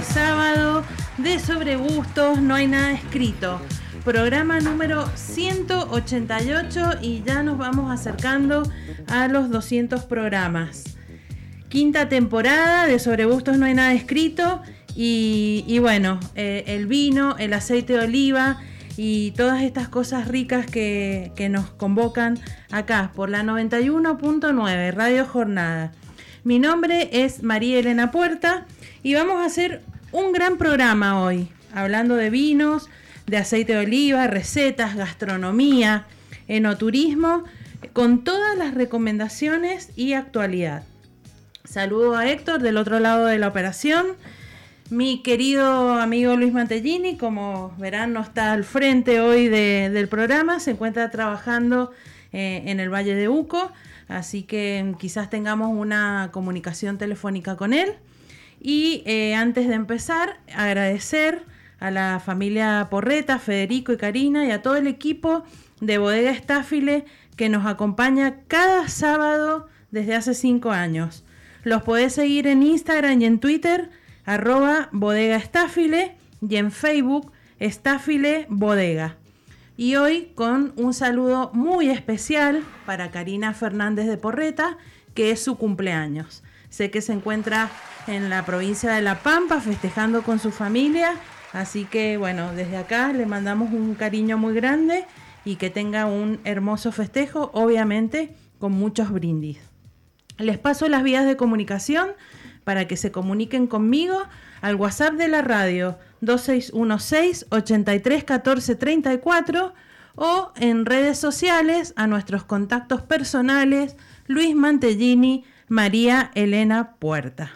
Sábado de Sobre Gustos, no hay nada escrito. Programa número 188 y ya nos vamos acercando a los 200 programas. Quinta temporada de Sobre Gustos, no hay nada escrito. Y, bueno, eh, el vino, el aceite de oliva y todas estas cosas ricas que, que nos convocan acá por la 91.9 Radio Jornada. Mi nombre es María Elena Puerta y vamos a hacer un gran programa hoy, hablando de vinos, de aceite de oliva, recetas, gastronomía, enoturismo, con todas las recomendaciones y actualidad. Saludo a Héctor del otro lado de la operación. Mi querido amigo Luis Mantellini, como verán, no está al frente hoy del programa, se encuentra trabajando eh, en el Valle de Uco así que quizás tengamos una comunicación telefónica con él. Y eh, antes de empezar, agradecer a la familia Porreta, Federico y Karina y a todo el equipo de Bodega Estáfile que nos acompaña cada sábado desde hace cinco años. Los podés seguir en Instagram y en Twitter, arroba Bodega Estáfile y en Facebook Estáfile Bodega y hoy con un saludo muy especial para Karina Fernández de Porreta, que es su cumpleaños. Sé que se encuentra en la provincia de La Pampa festejando con su familia, así que bueno, desde acá le mandamos un cariño muy grande y que tenga un hermoso festejo, obviamente con muchos brindis. Les paso las vías de comunicación para que se comuniquen conmigo al WhatsApp de la radio 2616 831434 o en redes sociales a nuestros contactos personales Luis Mantellini, María Elena Puerta.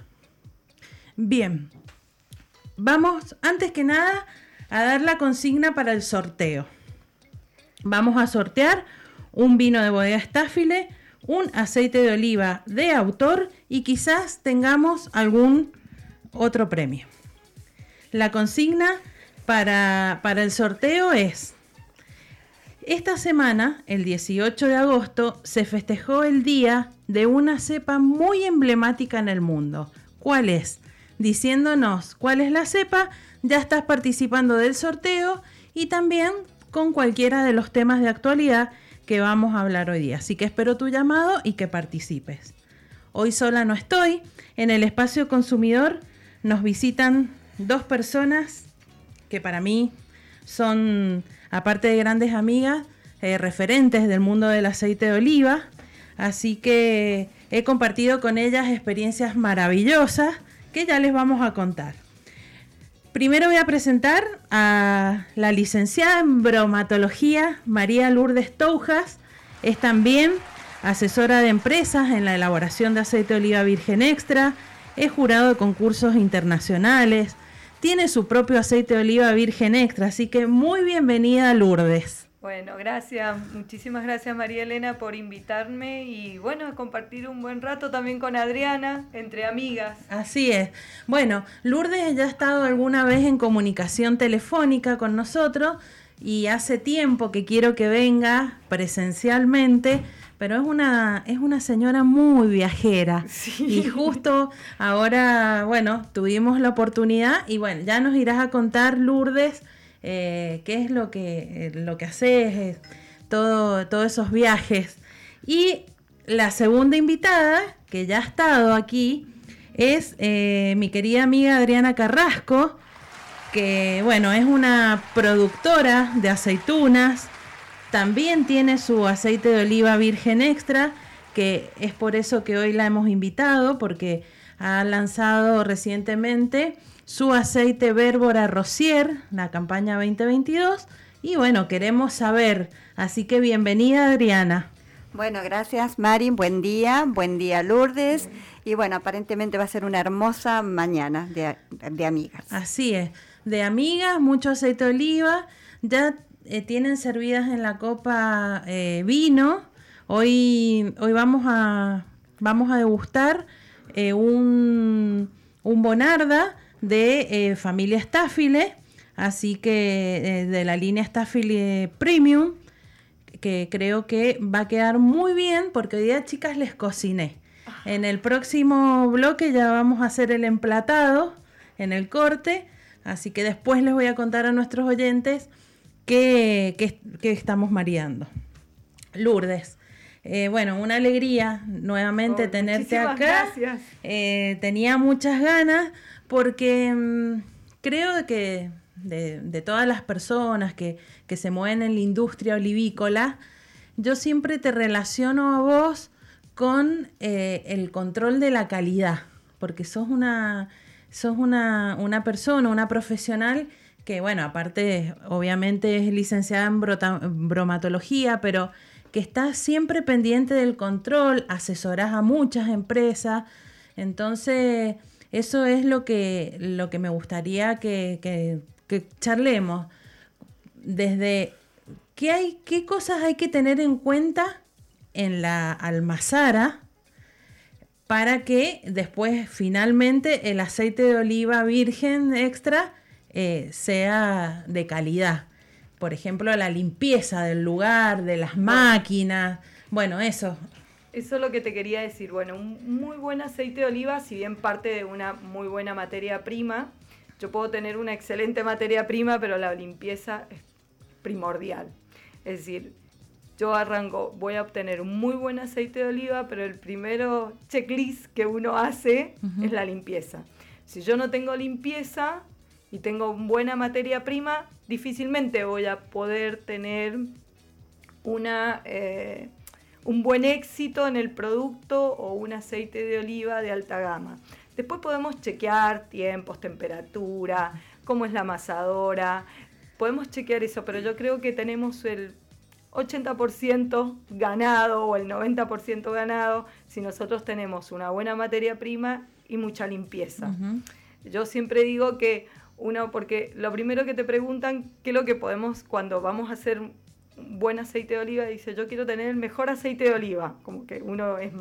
Bien, vamos antes que nada a dar la consigna para el sorteo. Vamos a sortear un vino de bodega Estáfile, un aceite de oliva de autor y quizás tengamos algún otro premio. La consigna para, el sorteo es, esta semana, el 18 de agosto, se festejó el día de una cepa muy emblemática en el mundo. ¿Cuál es? Diciéndonos cuál es la cepa, ya estás participando del sorteo y también con cualquiera de los temas de actualidad que vamos a hablar hoy día. Así que espero tu llamado y que participes. Hoy sola no estoy. En el espacio consumidor nos visitan dos personas que para mí son, aparte de grandes amigas, eh, referentes del mundo del aceite de oliva. Así que he compartido con ellas experiencias maravillosas que ya les vamos a contar. Primero voy a presentar a la licenciada en bromatología María Lourdes Toujas. Es también asesora de empresas en la elaboración de aceite de oliva virgen extra. Es jurado de concursos internacionales tiene su propio aceite de oliva virgen extra, así que muy bienvenida Lourdes. Bueno, gracias, muchísimas gracias María Elena por invitarme y bueno, compartir un buen rato también con Adriana, entre amigas. Así es. Bueno, Lourdes ya ha estado alguna vez en comunicación telefónica con nosotros y hace tiempo que quiero que venga presencialmente pero es una, es una señora muy viajera. Y justo ahora, bueno, tuvimos la oportunidad y bueno, ya nos irás a contar, Lourdes, eh, qué es lo que, lo que haces, eh, todo, todos esos viajes. Y la segunda invitada, que ya ha estado aquí, es eh, mi querida amiga Adriana Carrasco, que bueno, es una productora de aceitunas, también tiene su aceite de oliva virgen extra, que es por eso que hoy la hemos invitado, porque ha lanzado recientemente su aceite Bérbora Rosier, la campaña 2022. Y bueno, queremos saber, así que bienvenida Adriana. Bueno, gracias Mari, buen día, buen día Lourdes. Y bueno, aparentemente va a ser una hermosa mañana de, amigas. Así es, de amigas, mucho aceite de oliva. Ya eh, tienen servidas en la copa eh, vino. Hoy, hoy vamos, a, vamos a degustar eh, un, un Bonarda de eh, familia Staffile, así que eh, de la línea Staffile Premium, que creo que va a quedar muy bien porque hoy día chicas les cociné. En el próximo bloque ya vamos a hacer el emplatado en el corte, así que después les voy a contar a nuestros oyentes qué, estamos mareando. Lourdes. Eh, bueno, una alegría nuevamente oh, tenerte acá. Gracias. tenía muchas ganas porque mm, creo que de, todas las personas que, se mueven en la industria olivícola, yo siempre te relaciono a vos con eh, el control de la calidad, porque sos una, sos una, una persona, una profesional que, bueno, aparte obviamente es licenciada en bromatología, pero que está siempre pendiente del control, asesoras a muchas empresas, entonces eso es lo que, lo que me gustaría que, charlemos. Desde qué, hay, qué cosas hay que tener en cuenta en la almazara para que después finalmente el aceite de oliva virgen extra eh, sea de calidad. Por ejemplo, la limpieza del lugar, de las máquinas. Bueno, eso, eso es lo que te quería decir. Bueno, un muy buen aceite de oliva, si bien parte de una muy buena materia prima, yo puedo tener una excelente materia prima, pero la limpieza es primordial. Es decir, yo arranco, voy a obtener un muy buen aceite de oliva, pero el primero checklist que uno hace es la limpieza. Si yo no tengo limpieza y tengo buena materia prima, difícilmente voy a poder tener una... Eh, un buen éxito en el producto o un aceite de oliva de alta gama. Después podemos chequear tiempos, temperatura, cómo es la amasadora, podemos chequear eso, pero yo creo que tenemos el 80% ganado o el 90% ganado si nosotros tenemos una buena materia prima y mucha limpieza. Yo siempre digo que uno, porque lo primero que te preguntan, ¿qué es lo que podemos cuando vamos a hacer buen aceite de oliva, dice, yo quiero tener el mejor aceite de oliva, como que uno es,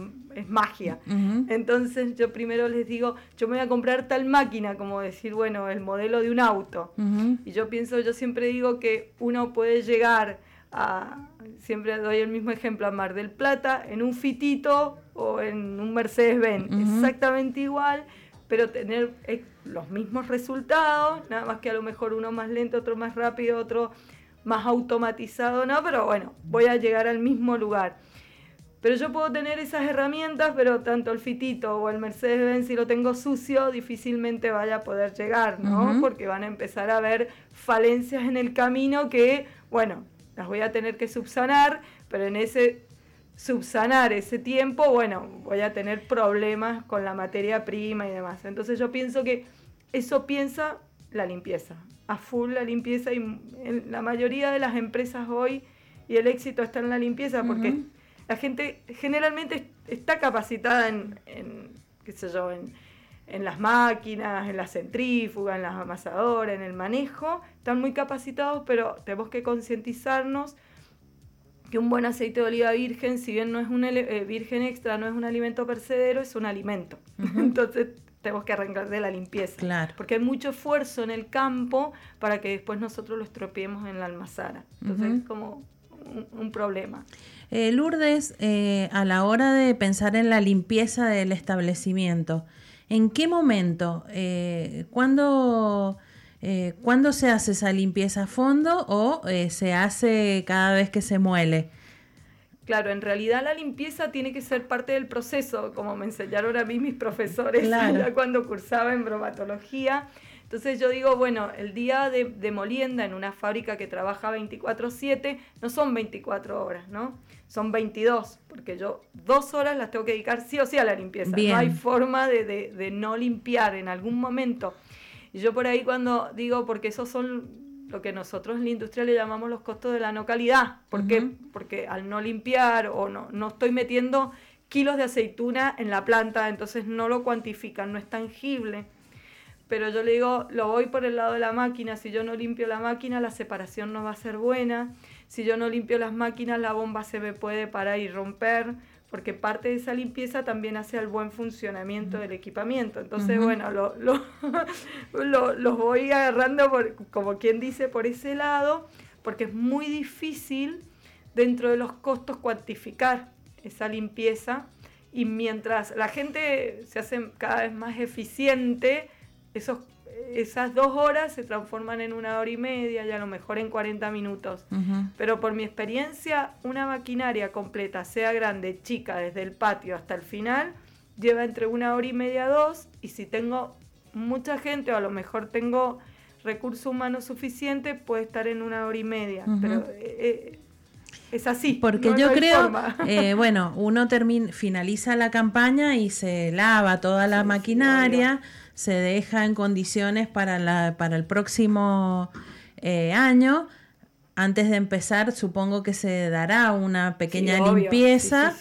magia. Entonces yo primero les digo, yo me voy a comprar tal máquina, como decir, bueno, el modelo de un auto. Y yo pienso, yo siempre digo que uno puede llegar a, siempre doy el mismo ejemplo, a Mar del Plata, en un fitito o en un Mercedes-Benz, exactamente igual, pero tener eh, los mismos resultados, nada más que a lo mejor uno más lento, otro más rápido, otro más automatizado, no, pero bueno, voy a llegar al mismo lugar. Pero yo puedo tener esas herramientas, pero tanto el fitito o el Mercedes-Benz, si lo tengo sucio, difícilmente vaya a poder llegar, ¿no? Porque van a empezar a haber falencias en el camino que, bueno, las voy a tener que subsanar, pero en ese subsanar ese tiempo, bueno, voy a tener problemas con la materia prima y demás. Entonces yo pienso que eso piensa la limpieza a full la limpieza y en la mayoría de las empresas hoy y el éxito está en la limpieza porque la gente generalmente está capacitada en, qué sé yo, en, las máquinas, en la centrífuga, en las amasadoras, en el manejo, están muy capacitados, pero tenemos que concientizarnos que un buen aceite de oliva virgen, si bien no es un eh, virgen extra, no es un alimento percedero, es un alimento. Entonces tenemos que arrancar de la limpieza. Claro. Porque hay mucho esfuerzo en el campo para que después nosotros lo estropeemos en la almazara. Entonces es como un, problema. Eh, Lourdes, eh, a la hora de pensar en la limpieza del establecimiento, ¿en qué momento? Eh, ¿cuándo, ¿Cuándo se hace esa limpieza a fondo o se hace cada vez que se muele? Claro, en realidad la limpieza tiene que ser parte del proceso, como me enseñaron a mí mis profesores cuando cursaba en bromatología. Entonces yo digo, bueno, el día de, molienda en una fábrica que trabaja 24/7 no son 24 horas, ¿no? Son 22, porque yo dos horas las tengo que dedicar sí o sí a la limpieza. No hay forma de, de no limpiar en algún momento. Y yo por ahí cuando digo, porque esos son lo que nosotros en la industria le llamamos los costos de la no calidad, porque, porque al no limpiar o no, no estoy metiendo kilos de aceituna en la planta, entonces no lo cuantifican, no es tangible. Pero yo le digo, lo voy por el lado de la máquina, si yo no limpio la máquina, la separación no va a ser buena, si yo no limpio las máquinas, la bomba se me puede parar y romper, porque parte de esa limpieza también hace al buen funcionamiento del equipamiento. Entonces, bueno, lo, lo, los voy agarrando, por, como quien dice, por ese lado, porque es muy difícil dentro de los costos cuantificar esa limpieza. Y mientras la gente se hace cada vez más eficiente, esos, esas dos horas se transforman en una hora y media y a lo mejor en 40 minutos. Pero por mi experiencia, una maquinaria completa, sea grande, chica, desde el patio hasta el final, lleva entre una hora y media, dos, y si tengo mucha gente o a lo mejor tengo recurso humano suficiente, puede estar en una hora y media. Pero eh, eh, es así. Porque yo creo, eh, bueno, uno termina, finaliza la campaña y se lava toda la maquinaria, se deja en condiciones para, la, para el próximo eh, año. Antes de empezar, supongo que se dará una pequeña limpieza.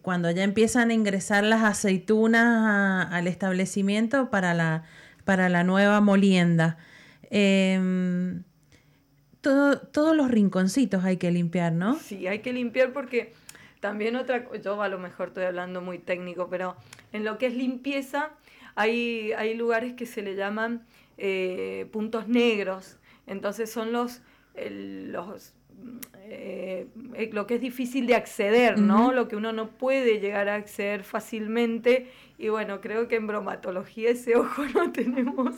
Cuando ya empiezan a ingresar las aceitunas al establecimiento para la, para la nueva molienda. Eh, todos los rinconcitos hay que limpiar, ¿no? Sí, hay que limpiar porque también otra, yo a lo mejor estoy hablando muy técnico, pero en lo que es limpieza hay, hay lugares que se le llaman eh, puntos negros, entonces son los, los eh, eh, lo que es difícil de acceder, ¿no? Lo que uno no puede llegar a acceder fácilmente. Y bueno, creo que en bromatología ese ojo no tenemos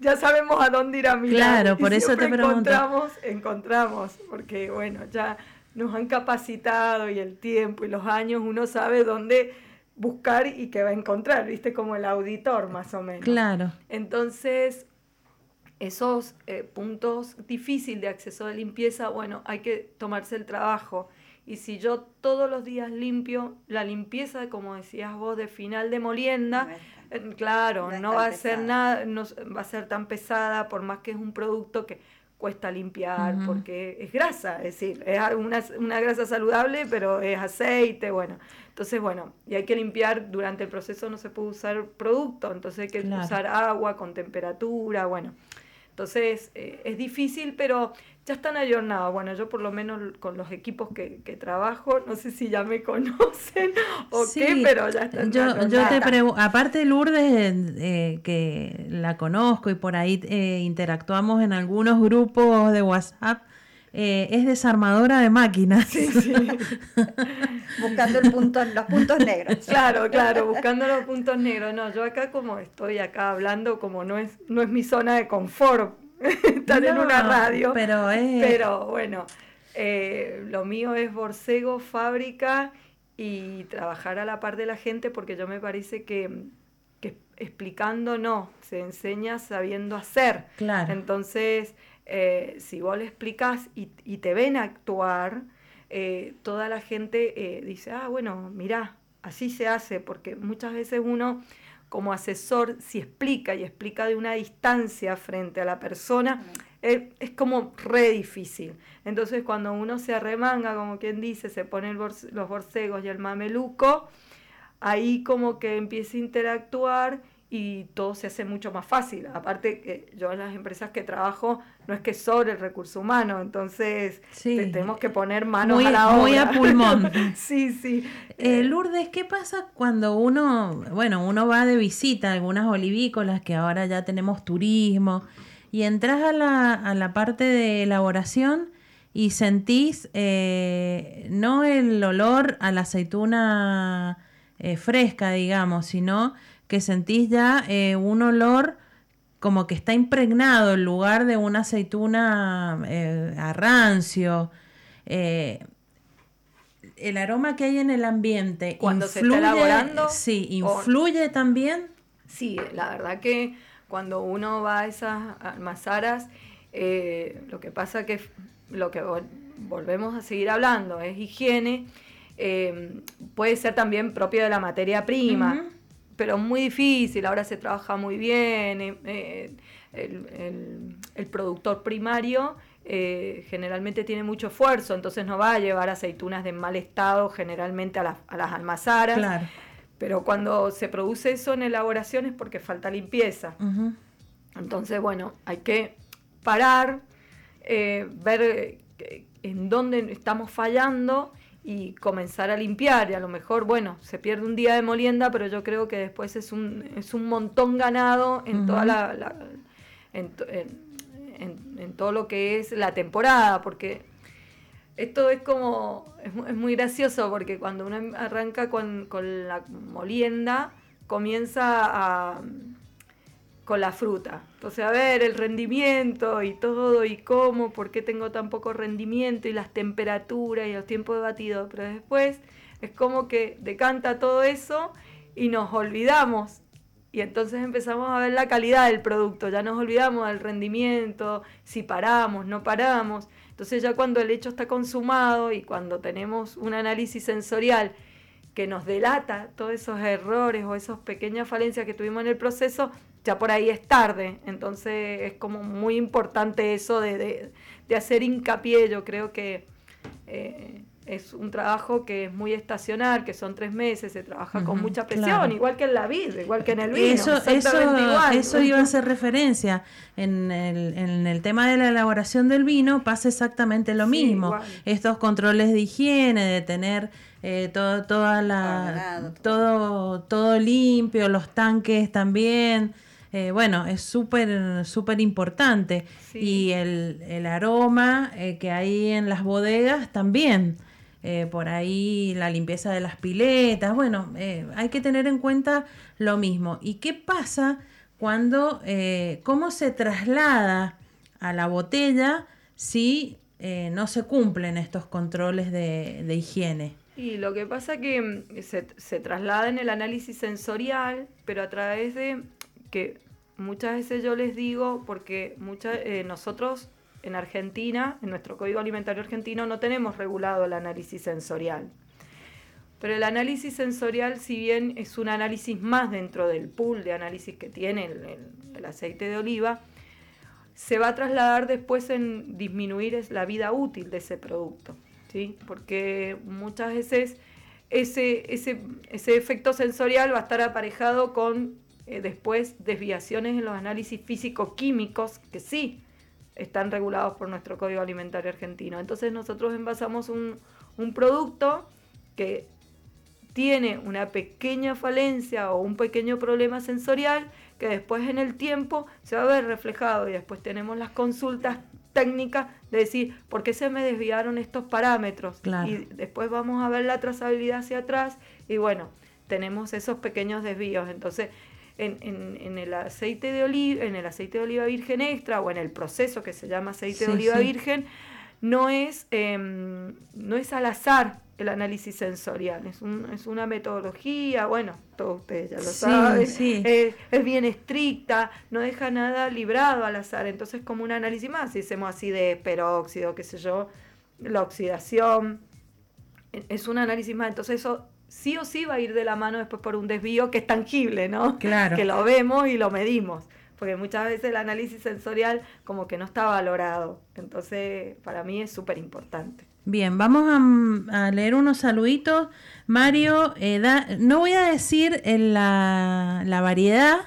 ya sabemos a dónde ir a mirar. Claro, por eso te pregunto. Encontramos, encontramos, porque bueno, ya nos han capacitado y el tiempo y los años, uno sabe dónde buscar y qué va a encontrar, viste, como el auditor más o menos. Claro. Entonces, esos eh, puntos difíciles de acceso de limpieza, bueno, hay que tomarse el trabajo. Y si yo todos los días limpio, la limpieza, como decías vos, de final de molienda, Claro, no, va a ser nada, no va a ser tan pesada, por más que es un producto que cuesta limpiar, porque es grasa, es decir, es una, una, grasa saludable, pero es aceite, bueno. Entonces, bueno, y hay que limpiar, durante el proceso no se puede usar producto, entonces hay que usar agua con temperatura, bueno. Entonces, eh, es difícil, pero ya están ayornados. Bueno, yo por lo menos con los equipos que, trabajo, no sé si ya me conocen o qué, pero ya están Yo, yo te pregunto, aparte de Lourdes, eh, que la conozco y por ahí eh, interactuamos en algunos grupos de WhatsApp, es desarmadora de máquinas. Sí, sí. buscando el punto, los puntos negros. Claro, claro, buscando los puntos negros. No, yo acá como estoy acá hablando, como no es, no es mi zona de confort, estar en una radio. Pero, pero bueno, eh, lo mío es borcego, fábrica y trabajar a la par de la gente porque yo me parece que, explicando no, se enseña sabiendo hacer. Claro. Entonces, eh, si vos le explicas y, te ven actuar, eh, toda la gente dice, ah, bueno, mirá, así se hace, porque muchas veces uno como asesor, si explica y explica de una distancia frente a la persona, es, como re difícil. Entonces cuando uno se arremanga, como quien dice, se pone los borcegos y el mameluco, ahí como que empieza a interactuar y todo se hace mucho más fácil. Aparte, que yo en las empresas que trabajo no es que sobre el recurso humano, entonces tenemos que poner manos a la obra. Muy a pulmón. sí, sí. Eh, Lourdes, ¿qué pasa cuando uno, bueno, uno va de visita a algunas olivícolas que ahora ya tenemos turismo y entras a la, a la parte de elaboración y sentís eh, no el olor a la aceituna eh, fresca, digamos, sino que sentís ya eh, un olor como que está impregnado en lugar de una aceituna eh, a rancio. Eh, el aroma que hay en el ambiente. Cuando se está elaborando. Sí, influye también. Sí, la verdad que cuando uno va a esas almazaras, lo que pasa que lo que volvemos a seguir hablando es higiene. puede ser también propio de la materia prima pero muy difícil, ahora se trabaja muy bien, eh, eh, el, productor primario eh, generalmente tiene mucho esfuerzo, entonces no va a llevar aceitunas de mal estado generalmente a, a las almazaras. Pero cuando se produce eso en elaboración es porque falta limpieza. Entonces, bueno, hay que parar, ver en dónde estamos fallando y comenzar a limpiar. Y a lo mejor, bueno, se pierde un día de molienda, pero yo creo que después es un, es un montón ganado en toda la, en, en, todo lo que es la temporada, porque esto es como, es, muy gracioso, porque cuando uno arranca con, con la molienda, comienza a con la fruta. Entonces, a ver, el rendimiento y todo, y cómo, por qué tengo tan poco rendimiento, y las temperaturas y los tiempos de batido. Pero después es como que decanta todo eso y nos olvidamos. Y entonces empezamos a ver la calidad del producto, ya nos olvidamos del rendimiento, si paramos, no paramos. Entonces ya cuando el hecho está consumado y cuando tenemos un análisis sensorial que nos delata todos esos errores o esas pequeñas falencias que tuvimos en el proceso, ya por ahí es tarde. Entonces es como muy importante eso de, hacer hincapié. Yo creo que eh, es un trabajo que es muy estacional, que son tres meses, se trabaja con mucha presión, igual que en la vida, igual que en el vino. Eso, eso, eso iba a hacer referencia. En el, en el tema de la elaboración del vino pasa exactamente lo mismo. Estos controles de higiene, de tener eh, todo, toda la, todo, todo limpio, los tanques también. Eh, bueno, es súper, súper importante. Y el, aroma eh, que hay en las bodegas también. Eh, por ahí la limpieza de las piletas. Bueno, hay que tener en cuenta lo mismo. ¿Y qué pasa cuando, cómo se traslada a la botella si no se cumplen estos controles de, higiene? Y lo que pasa que mm, se, se, traslada en el análisis sensorial, pero a través de que muchas veces yo les digo, porque muchas, eh, nosotros en Argentina, en nuestro Código Alimentario Argentino, no tenemos regulado el análisis sensorial. Pero el análisis sensorial, si bien es un análisis más dentro del pool de análisis que tiene el, aceite de oliva, se va a trasladar después en disminuir la vida útil de ese producto. ¿sí? Porque muchas veces ese, ese, ese efecto sensorial va a estar aparejado con eh, después desviaciones en los análisis físico-químicos que sí están regulados por nuestro Código Alimentario Argentino. Entonces nosotros envasamos un, un producto que tiene una pequeña falencia o un pequeño problema sensorial que después en el tiempo se va a ver reflejado y después tenemos las consultas técnicas de decir por qué se me desviaron estos parámetros y después vamos a ver la trazabilidad hacia atrás y bueno, tenemos esos pequeños desvíos. Entonces, en, el aceite de oliva, en el aceite de oliva virgen extra o en el proceso que se llama aceite de oliva virgen, no es, em, no es al azar el análisis sensorial, es, un, es una metodología, bueno, todos ustedes ya lo saben, es, bien estricta, no deja nada librado al azar, entonces como un análisis más, si hacemos así de peróxido, qué sé yo, la oxidación, e, es un análisis más, entonces eso sí o sí va a ir de la mano después por un desvío que es tangible, ¿no? Claro. Que lo vemos y lo medimos. Porque muchas veces el análisis sensorial como que no está valorado. Entonces, para mí es súper importante. Bien, vamos a, leer unos saluditos. Mario, eh, no voy a decir la, la, variedad.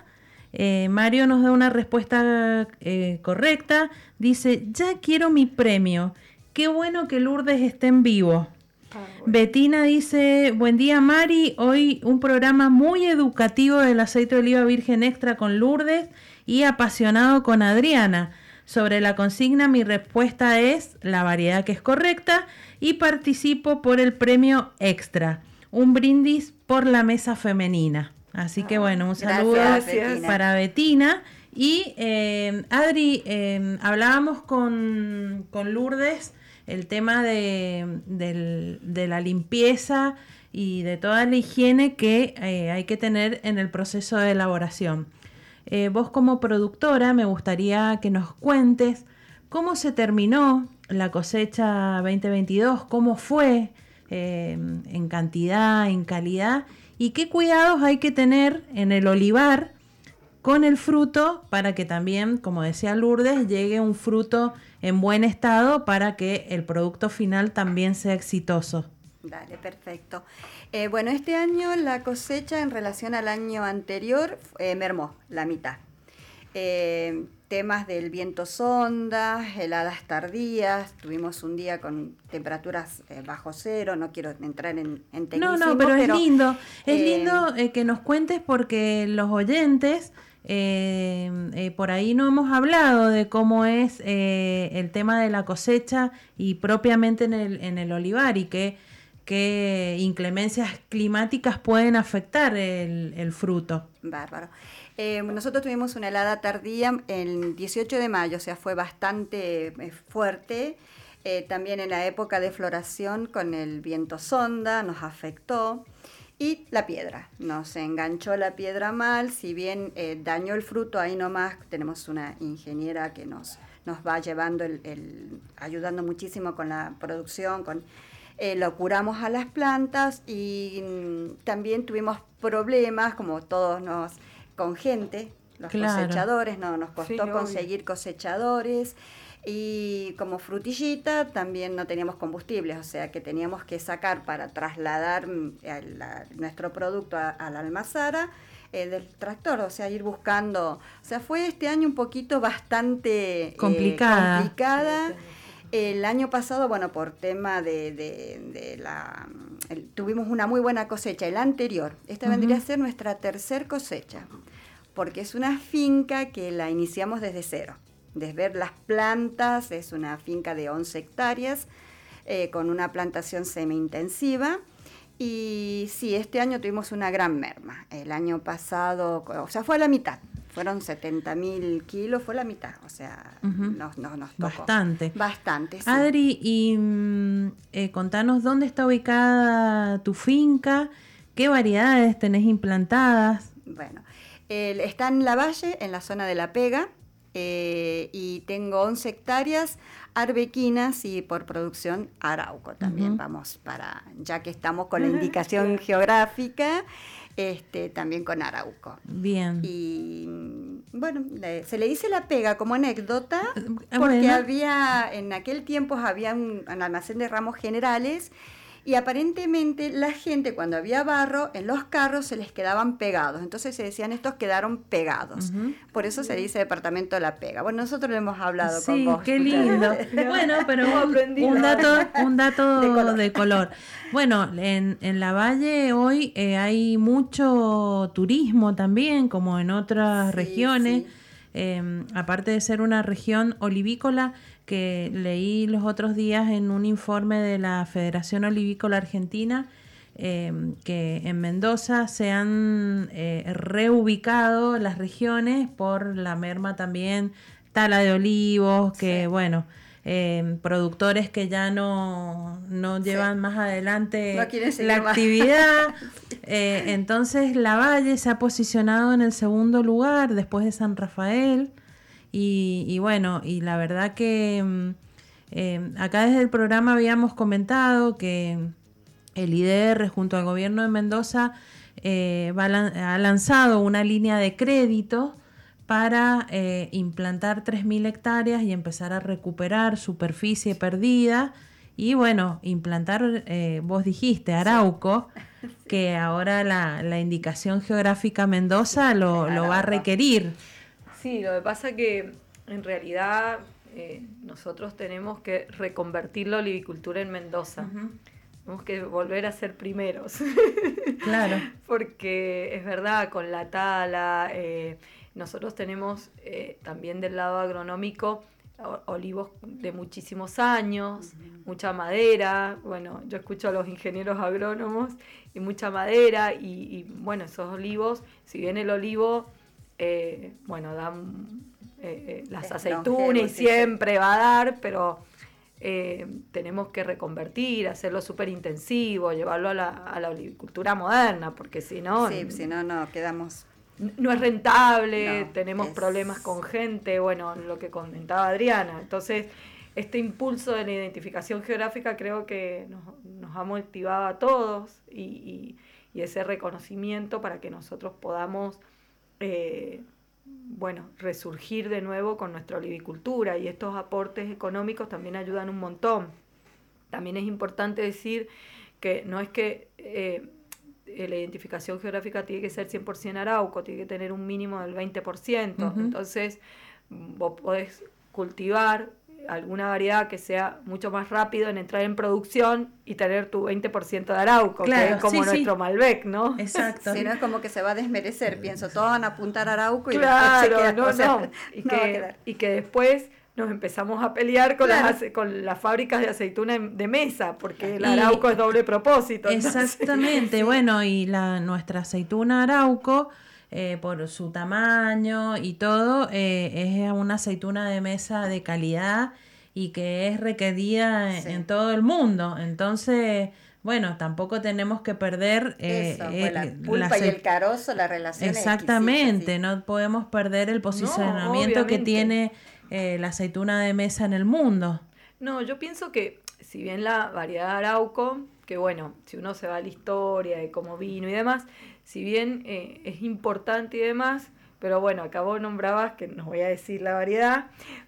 Eh, Mario nos da una respuesta eh, correcta. Dice, ya quiero mi premio. Qué bueno que Lourdes esté en vivo. Ah, Betina dice, buen día Mari, hoy un programa muy educativo del aceite de oliva virgen extra con Lourdes y apasionado con Adriana. Sobre la consigna mi respuesta es la variedad que es correcta y participo por el premio extra, un brindis por la mesa femenina. Así que ah, bueno, un saludo para Betina. Y eh, Adri, eh, hablábamos con, con Lourdes el tema de, la limpieza y de toda la higiene que eh, hay que tener en el proceso de elaboración. Eh, vos como productora me gustaría que nos cuentes cómo se terminó la cosecha 2022, cómo fue eh, en cantidad, en calidad y qué cuidados hay que tener en el olivar con el fruto para que también, como decía Lourdes, llegue un fruto en buen estado para que el producto final también sea exitoso. Dale, perfecto. Eh, bueno, este año la cosecha en relación al año anterior eh, mermó la mitad. Eh, temas del viento sonda, heladas tardías, tuvimos un día con temperaturas bajo cero, no quiero entrar en, en No, no, pero, es lindo, es lindo que nos cuentes porque los oyentes... por ahí no hemos hablado de cómo es el tema de la cosecha y propiamente en el, el olivar y qué inclemencias climáticas pueden afectar el, fruto. Bárbaro. Eh, nosotros tuvimos una helada tardía el 18 de mayo, o sea, fue bastante eh, fuerte. Eh, también en la época de floración con el viento sonda nos afectó. Y la piedra, nos enganchó la piedra mal, si bien dañó el fruto, ahí nomás tenemos una ingeniera que nos, nos va llevando, el, ayudando muchísimo con la producción, con eh, lo curamos a las plantas y mm, también tuvimos problemas, como todos nos, con gente, los cosechadores, no, nos costó conseguir cosechadores y como frutillita también no teníamos combustibles, o sea que teníamos que sacar para trasladar mm, nuestro producto a, la almazara eh, del tractor, o sea, ir buscando, o sea, fue este año un poquito bastante eh, complicada. complicada el año pasado, bueno, por tema de, la... tuvimos una muy buena cosecha, el anterior. Esta vendría a ser nuestra tercer cosecha, porque es una finca que la iniciamos desde cero. Desde ver las plantas, es una finca de 11 hectáreas, eh, con una plantación semi-intensiva. Y sí, este año tuvimos una gran merma. El año pasado, o sea, fue a la mitad fueron 70 mil kilos, fue la mitad, o sea, nos, nos, tocó. Bastante. Bastante, sí. Adri, y mm, eh, contanos dónde está ubicada tu finca, qué variedades tenés implantadas. Bueno, está en La Valle, en la zona de La Pega, eh, y tengo 11 hectáreas arbequinas y por producción arauco también vamos para ya que estamos con la indicación geográfica este, también con Arauco. Bien. Y bueno, se le dice la pega como anécdota, ah, porque había, en aquel tiempo había un, almacén de ramos generales y aparentemente la gente cuando había barro en los carros se les quedaban pegados. Entonces se decían estos quedaron pegados. Por eso se dice departamento de la pega. Bueno, nosotros lo hemos hablado con vos. qué lindo. bueno, pero un, dato, un dato de color. Bueno, en, en la Valle hoy eh, hay mucho turismo también, como en otras regiones. Em, aparte de ser una región olivícola, que leí los otros días en un informe de la Federación Olivícola Argentina, em, que en Mendoza se han eh, reubicado las regiones por la merma también, tala de olivos, que bueno, em, productores que ya no, no llevan más adelante la actividad. Eh, entonces la Valle se ha posicionado en el segundo lugar después de San Rafael. Y, bueno, y la verdad que mm, eh, acá desde el programa habíamos comentado que el IDR junto al gobierno de Mendoza eh, ha lanzado una línea de crédito para eh, implantar 3.000 hectáreas y empezar a recuperar superficie perdida. Y bueno, implantar, vos dijiste, Arauco, que ahora la, indicación geográfica Mendoza lo, lo va a requerir. Sí, lo que pasa que en realidad eh, nosotros tenemos que reconvertir la olivicultura en Mendoza. Tenemos que volver a ser primeros. Claro. Porque es verdad, con la tala, eh, nosotros tenemos eh, también del lado agronómico olivos de muchísimos años, mucha madera, bueno, yo escucho a los ingenieros agrónomos y mucha madera y, y bueno, esos olivos, si bien el olivo eh, bueno, dan eh, eh, las aceitunas y siempre va a dar, pero tenemos que reconvertir, hacerlo súper intensivo, llevarlo a la, a la olivicultura moderna, porque si no... Sí, si no, no, quedamos... No es rentable, tenemos problemas con gente, bueno, lo que comentaba Adriana. Entonces, este impulso de la identificación geográfica creo que nos, ha motivado a todos y y ese reconocimiento para que nosotros podamos, eh, bueno, resurgir de nuevo con nuestra olivicultura y estos aportes económicos también ayudan un montón. También es importante decir que no es que eh, la identificación geográfica tiene que ser 100% arauco, tiene que tener un mínimo del 20%. Entonces, vos podés cultivar alguna variedad que sea mucho más rápido en entrar en producción y tener tu 20% de arauco, que es como nuestro Malbec, ¿no? Exacto. Si no es como que se va a desmerecer, pienso, todos van a apuntar arauco y claro, después no, no. Y, que, y que después nos empezamos a pelear con, las, con las fábricas de aceituna de mesa, porque el arauco es doble propósito. Exactamente, bueno, y la nuestra aceituna arauco eh, por su tamaño y todo, eh, es una aceituna de mesa de calidad y que es requerida en, todo el mundo. Entonces, bueno, tampoco tenemos que perder eh, pues la pulpa y el carozo, la relación. Exactamente, no podemos perder el posicionamiento que tiene la aceituna de mesa en el mundo. No, yo pienso que si bien la variedad arauco, que bueno, si uno se va a la historia de cómo vino y demás, si bien eh, es importante y demás, pero bueno, acabo nombrabas que no voy a decir la variedad,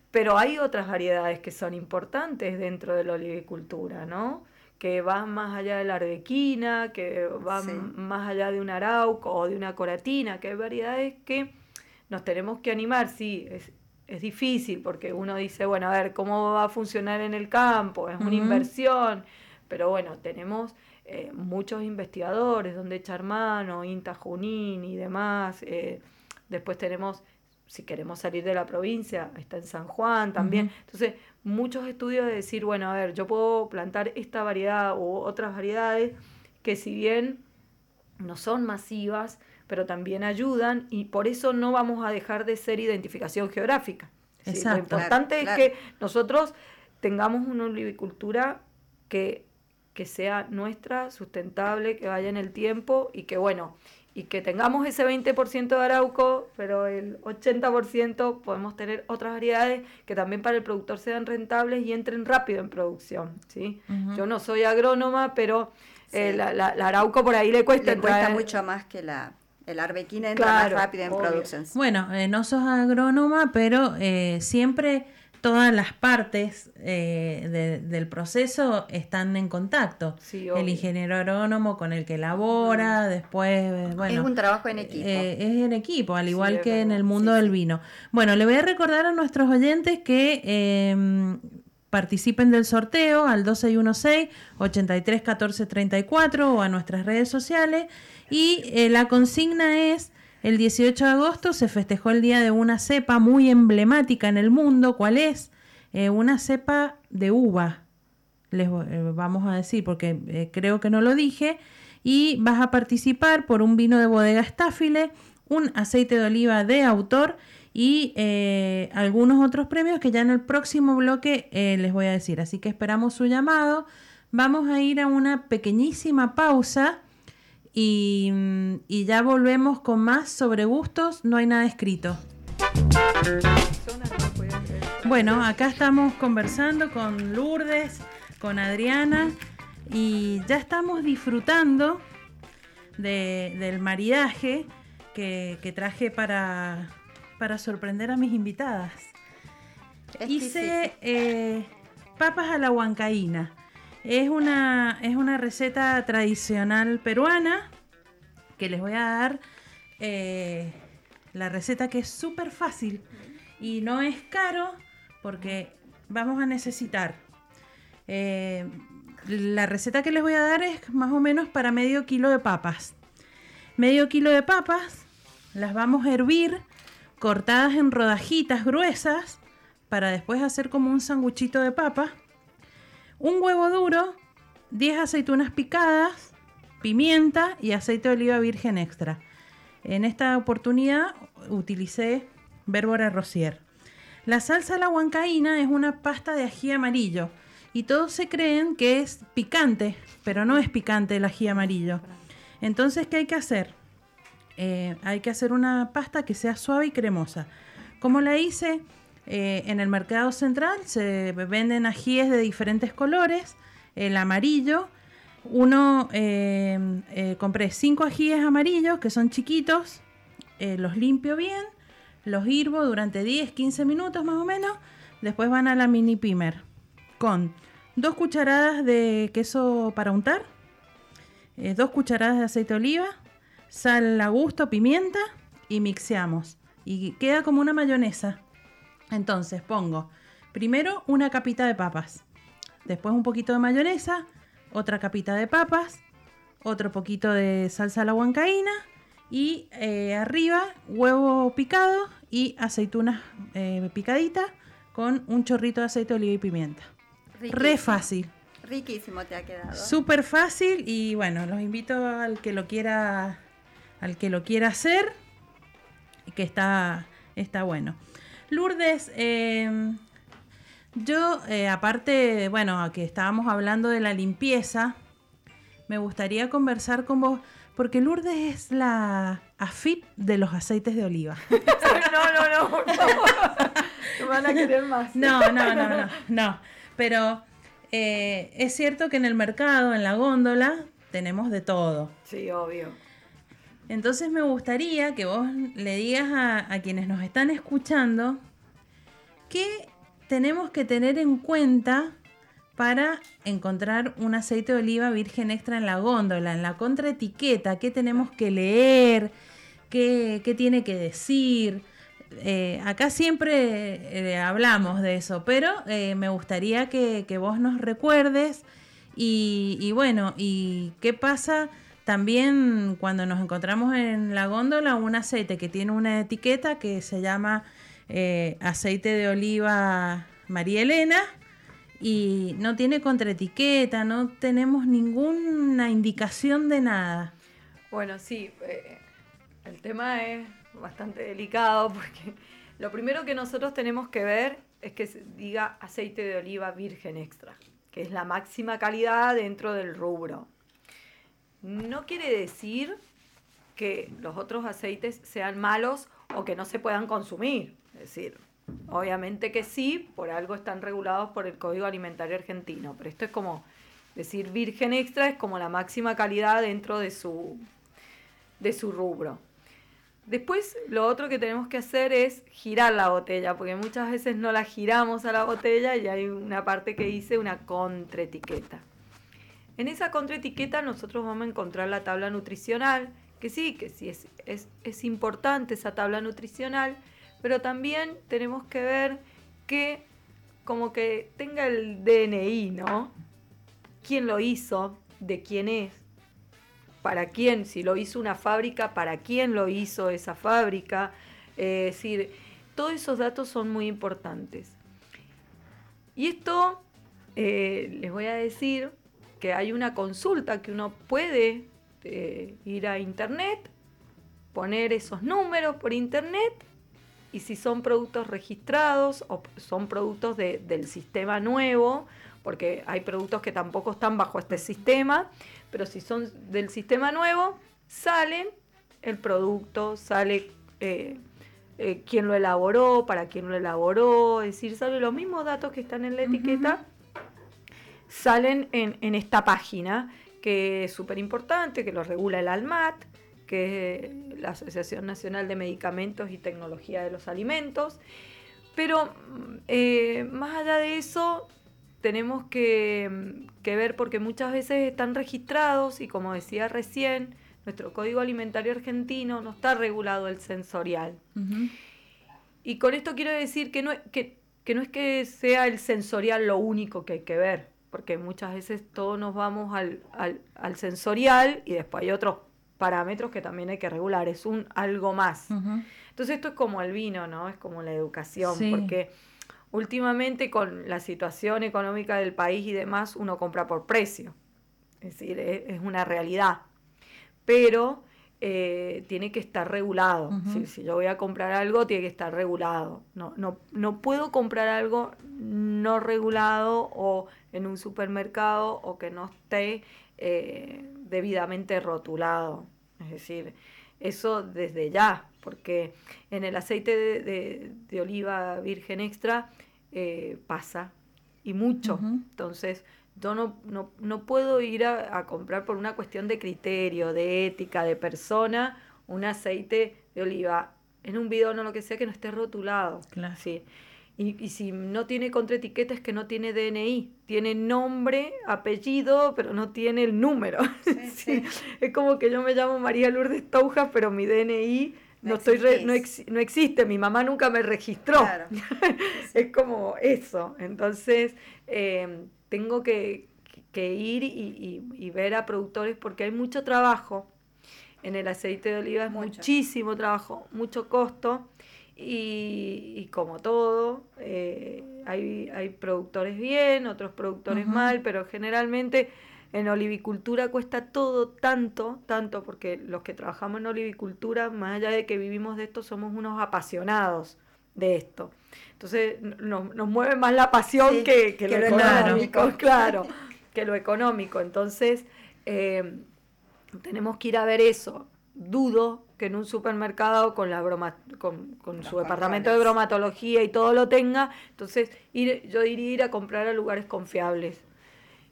pero hay otras variedades que son importantes dentro de la olivicultura, ¿no? Que van más allá de la arbequina, que van más allá de un arauco o de una coratina, que hay variedades que nos tenemos que animar, sí, es, es difícil porque uno dice, bueno, a ver, ¿cómo va a funcionar en el campo? Es una inversión, pero bueno, tenemos eh, muchos investigadores, donde echar mano, Inta Junín y demás. Eh, después tenemos, si queremos salir de la provincia, está en San Juan también. Entonces, muchos estudios de decir, bueno, a ver, yo puedo plantar esta variedad u otras variedades que si bien no son masivas, pero también ayudan y por eso no vamos a dejar de ser identificación geográfica. Lo importante es que nosotros tengamos una olivicultura que que sea nuestra, sustentable, que vaya en el tiempo y que bueno, y que tengamos ese 20% de arauco, pero el 80% podemos tener otras variedades que también para el productor sean rentables y entren rápido en producción. ¿sí? Yo no soy agrónoma, pero eh, la, la, arauco por ahí le cuesta. Le cuesta mucho más que la, el arbequina entra más rápido en producción. Bueno, eh, no sos agrónoma, pero eh, siempre todas las partes eh, del proceso están en contacto. el ingeniero agrónomo con el que elabora, después, bueno. Es un trabajo en equipo. Eh, es en equipo, al igual que en el mundo del vino. Bueno, le voy a recordar a nuestros oyentes que em, participen del sorteo al 2616 831434 o a nuestras redes sociales y eh, la consigna es el 18 de agosto se festejó el día de una cepa muy emblemática en el mundo. ¿Cuál es? Eh, una cepa de uva, les eh, vamos a decir, porque eh, creo que no lo dije. Y vas a participar por un vino de bodega Staffile, un aceite de oliva de autor y algunos otros premios que ya en el próximo bloque les voy a decir. Así que esperamos su llamado. Vamos a ir a una pequeñísima pausa y, ya volvemos con más sobre gustos, no hay nada escrito. Bueno, acá estamos conversando con Lourdes, con Adriana y ya estamos disfrutando del maridaje que, traje para, para, sorprender a mis invitadas. Hice eh, papas a la huancaína. Es una, es una receta tradicional peruana que les voy a dar eh, la receta que es súper fácil y no es caro porque vamos a necesitar. Eh, la receta que les voy a dar es más o menos para medio kilo de papas. Medio kilo de papas las vamos a hervir cortadas en rodajitas gruesas para después hacer como un sanguchito de papa un huevo duro, 10 aceitunas picadas, pimienta y aceite de oliva virgen extra. En esta oportunidad utilicé Bérbora Rosier. La salsa la huancaína es una pasta de ají amarillo y todos se creen que es picante, pero no es picante el ají amarillo. Entonces, ¿qué hay que hacer? Eh, hay que hacer una pasta que sea suave y cremosa. Como la hice, eh, en el mercado central se venden ajíes de diferentes colores, el amarillo, Uno, eh, eh, compré cinco ajíes amarillos que son chiquitos, eh, los limpio bien, los hirvo durante 10, 15 minutos más o menos, después van a la mini pimer con dos cucharadas de queso para untar, dos cucharadas de aceite de oliva, sal a gusto, pimienta y mixeamos. Y queda como una mayonesa. Entonces pongo primero una capita de papas, después un poquito de mayonesa, otra capita de papas, otro poquito de salsa a la huancaína y eh, arriba huevo picado y aceitunas eh, picaditas con un chorrito de aceite de oliva y pimienta. Re fácil. Riquísimo te ha quedado. Súper fácil y bueno, los invito al que lo quiera, al que lo quiera hacer, que está, está bueno. Lourdes, em, yo, eh, aparte, bueno, que estábamos hablando de la limpieza, me gustaría conversar con vos, porque Lourdes es la AFIP de los aceites de oliva. no, no, no, no. van a querer más. No, no, no, no, no. Pero eh, es cierto que en el mercado, en la góndola, tenemos de todo. Sí, obvio. Entonces me gustaría que vos le digas a, quienes nos están escuchando qué tenemos que tener en cuenta para encontrar un aceite de oliva virgen extra en la góndola, en la contraetiqueta, qué tenemos que leer, qué, tiene que decir. Eh, acá siempre eh, hablamos de eso, pero eh, me gustaría que, vos nos recuerdes y, y, bueno, y qué pasa también cuando nos encontramos en la góndola un aceite que tiene una etiqueta que se llama eh, aceite de oliva María Elena y no tiene contraetiqueta, no tenemos ninguna indicación de nada. Bueno, sí, eh, el tema es bastante delicado porque lo primero que nosotros tenemos que ver es que diga aceite de oliva virgen extra, que es la máxima calidad dentro del rubro. No quiere decir que los otros aceites sean malos o que no se puedan consumir. Es decir, obviamente que sí, por algo están regulados por el Código Alimentario Argentino, pero esto es como decir virgen extra es como la máxima calidad dentro de su, de su rubro. Después lo otro que tenemos que hacer es girar la botella, porque muchas veces no la giramos a la botella y hay una parte que dice una contraetiqueta. En esa contraetiqueta nosotros vamos a encontrar la tabla nutricional, que sí, que sí es, es, es importante esa tabla nutricional, pero también tenemos que ver que como que tenga el DNI, ¿no? ¿Quién lo hizo? ¿De quién es? ¿Para quién? Si lo hizo una fábrica, ¿para quién lo hizo esa fábrica? Eh, es decir, todos esos datos son muy importantes. Y esto eh, les voy a decir que hay una consulta que uno puede eh, ir a internet, poner esos números por internet y si son productos registrados o son productos del sistema nuevo, porque hay productos que tampoco están bajo este sistema, pero si son del sistema nuevo, salen el producto, sale eh, eh, quién lo elaboró, para quién lo elaboró, es decir, salen los mismos datos que están en la etiqueta, salen en, en esta página, que es súper importante, que lo regula el ALMAT, que es la Asociación Nacional de Medicamentos y Tecnología de los Alimentos. Pero eh, más allá de eso, tenemos que, ver porque muchas veces están registrados y como decía recién, nuestro Código Alimentario Argentino no está regulado el sensorial. Y con esto quiero decir que no, que, no es que sea el sensorial lo único que hay que ver, porque muchas veces todos nos vamos al, al sensorial y después hay otros parámetros que también hay que regular, es un algo más. Entonces esto es como el vino, ¿no? Es como la educación, porque últimamente con la situación económica del país y demás, uno compra por precio, es decir, es, una realidad, pero eh, tiene que estar regulado. si, yo voy a comprar algo, tiene que estar regulado. No, no, no puedo comprar algo no regulado o en un supermercado o que no esté eh, debidamente rotulado. Es decir, eso desde ya, porque en el aceite de, oliva virgen extra eh, pasa y mucho. Entonces, yo no, no, no puedo ir a, a, comprar por una cuestión de criterio, de ética, de persona, un aceite de oliva en un bidón o lo que sea que no esté rotulado. Claro. ¿sí? Y, y, si no tiene contraetiqueta es que no tiene DNI, tiene nombre, apellido, pero no tiene el número. Sí, sí. Es como que yo me llamo María Lourdes Touja, pero mi DNI no, no estoy re, no, ex, no, existe, mi mamá nunca me registró. Claro. es como eso. Entonces, eh, tengo que, que ir y, y, y, ver a productores porque hay mucho trabajo en el aceite de oliva, es mucho. muchísimo trabajo, mucho costo. Y, y, como todo, eh, hay, hay, productores bien, otros productores uh -huh. mal, pero generalmente en olivicultura cuesta todo tanto, tanto, porque los que trabajamos en olivicultura, más allá de que vivimos de esto, somos unos apasionados de esto. Entonces nos, nos mueve más la pasión sí, que, que, que, lo, lo económico, claro, claro, que lo económico. Entonces eh, tenemos que ir a ver eso. Dudo que en un supermercado con la broma, con, con su departamento de bromatología y todo lo tenga, entonces ir, yo diría ir a comprar a lugares confiables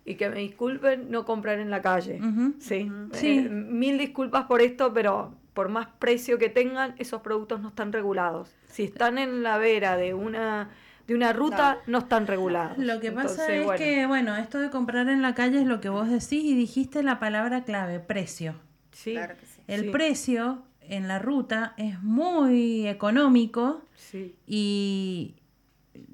y que me disculpen no comprar en la calle. Uh -huh. ¿sí? Uh -huh. sí. Eh, mil disculpas por esto, pero por más precio que tengan, esos productos no están regulados. Si están en la vera de una de una ruta no, no están regulados. Lo que pasa Entonces, es bueno. que, bueno, esto de comprar en la calle es lo que vos decís y dijiste la palabra clave, precio. Sí. Claro que sí. El sí. precio en la ruta es muy económico sí. y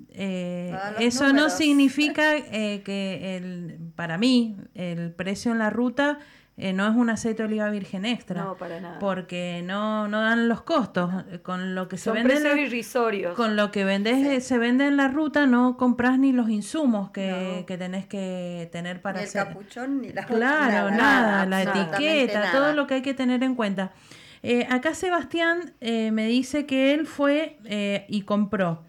eh, eso números. no significa eh, que el, para mí el precio en la ruta eh, no es un aceite de oliva virgen extra. No, para nada. Porque no, no dan los costos. Con lo que se Son vende. precios irrisorios. Con lo que vendes, sí. se vende en la ruta, no compras ni los insumos que, no. que tenés que tener para ni hacer. el capuchón ni la Claro, nada, nada la etiqueta, nada. todo lo que hay que tener en cuenta. Eh, acá Sebastián eh, me dice que él fue eh, y compró